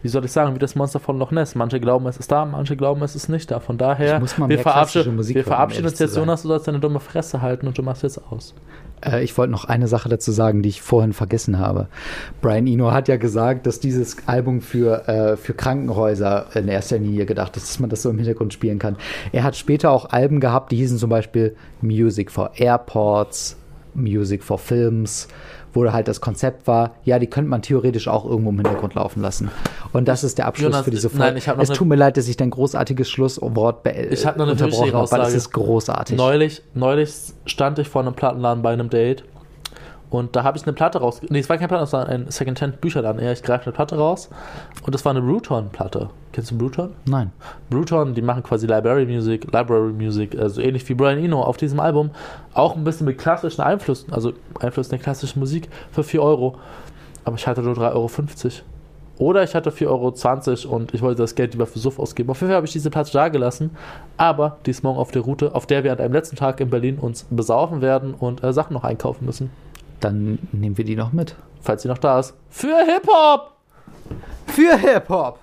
wie soll ich sagen, wie das Monster von Loch Ness. Manche glauben, es ist da, manche glauben, es ist nicht da. Von daher, wir, verabschieden, wir verabschieden uns jetzt, Jonas, du sollst deine dumme Fresse halten und du machst jetzt aus. Äh, ich wollte noch eine Sache dazu sagen, die ich vorhin vergessen habe. Brian Eno hat ja gesagt, dass dieses Album für, äh, für Krankenhäuser in erster Linie gedacht ist, dass man das so im Hintergrund spielen kann. Er hat später auch Alben gehabt, die hießen zum Beispiel Music for Airports, Music for Films wo halt das Konzept war, ja, die könnte man theoretisch auch irgendwo im Hintergrund laufen lassen. Und das ist der Abschluss Jonas, für diese Folge. Nein, ich es tut mir leid, dass ich dein großartiges Schlusswort ich noch eine unterbrochen habe, aber es ist großartig. Neulich, neulich stand ich vor einem Plattenladen bei einem Date und da habe ich eine Platte raus. Nee, es war kein Platte, es war ein Secondhand-Bücherladen. Ja, ich greife eine Platte raus. Und das war eine Bruton-Platte. Kennst du Bruton? Nein. Bruton, die machen quasi Library Music, Library Music, also ähnlich wie Brian Eno auf diesem Album. Auch ein bisschen mit klassischen Einflüssen, also Einflüssen der klassischen Musik für 4 Euro. Aber ich hatte nur 3,50 Euro. Oder ich hatte 4,20 Euro und ich wollte das Geld lieber für Suff ausgeben. Auf jeden Fall habe ich diese Platte da gelassen. Aber die ist morgen auf der Route, auf der wir an einem letzten Tag in Berlin uns besaufen werden und äh, Sachen noch einkaufen müssen. Dann nehmen wir die noch mit. Falls sie noch da ist. Für Hip-Hop! Für Hip-Hop!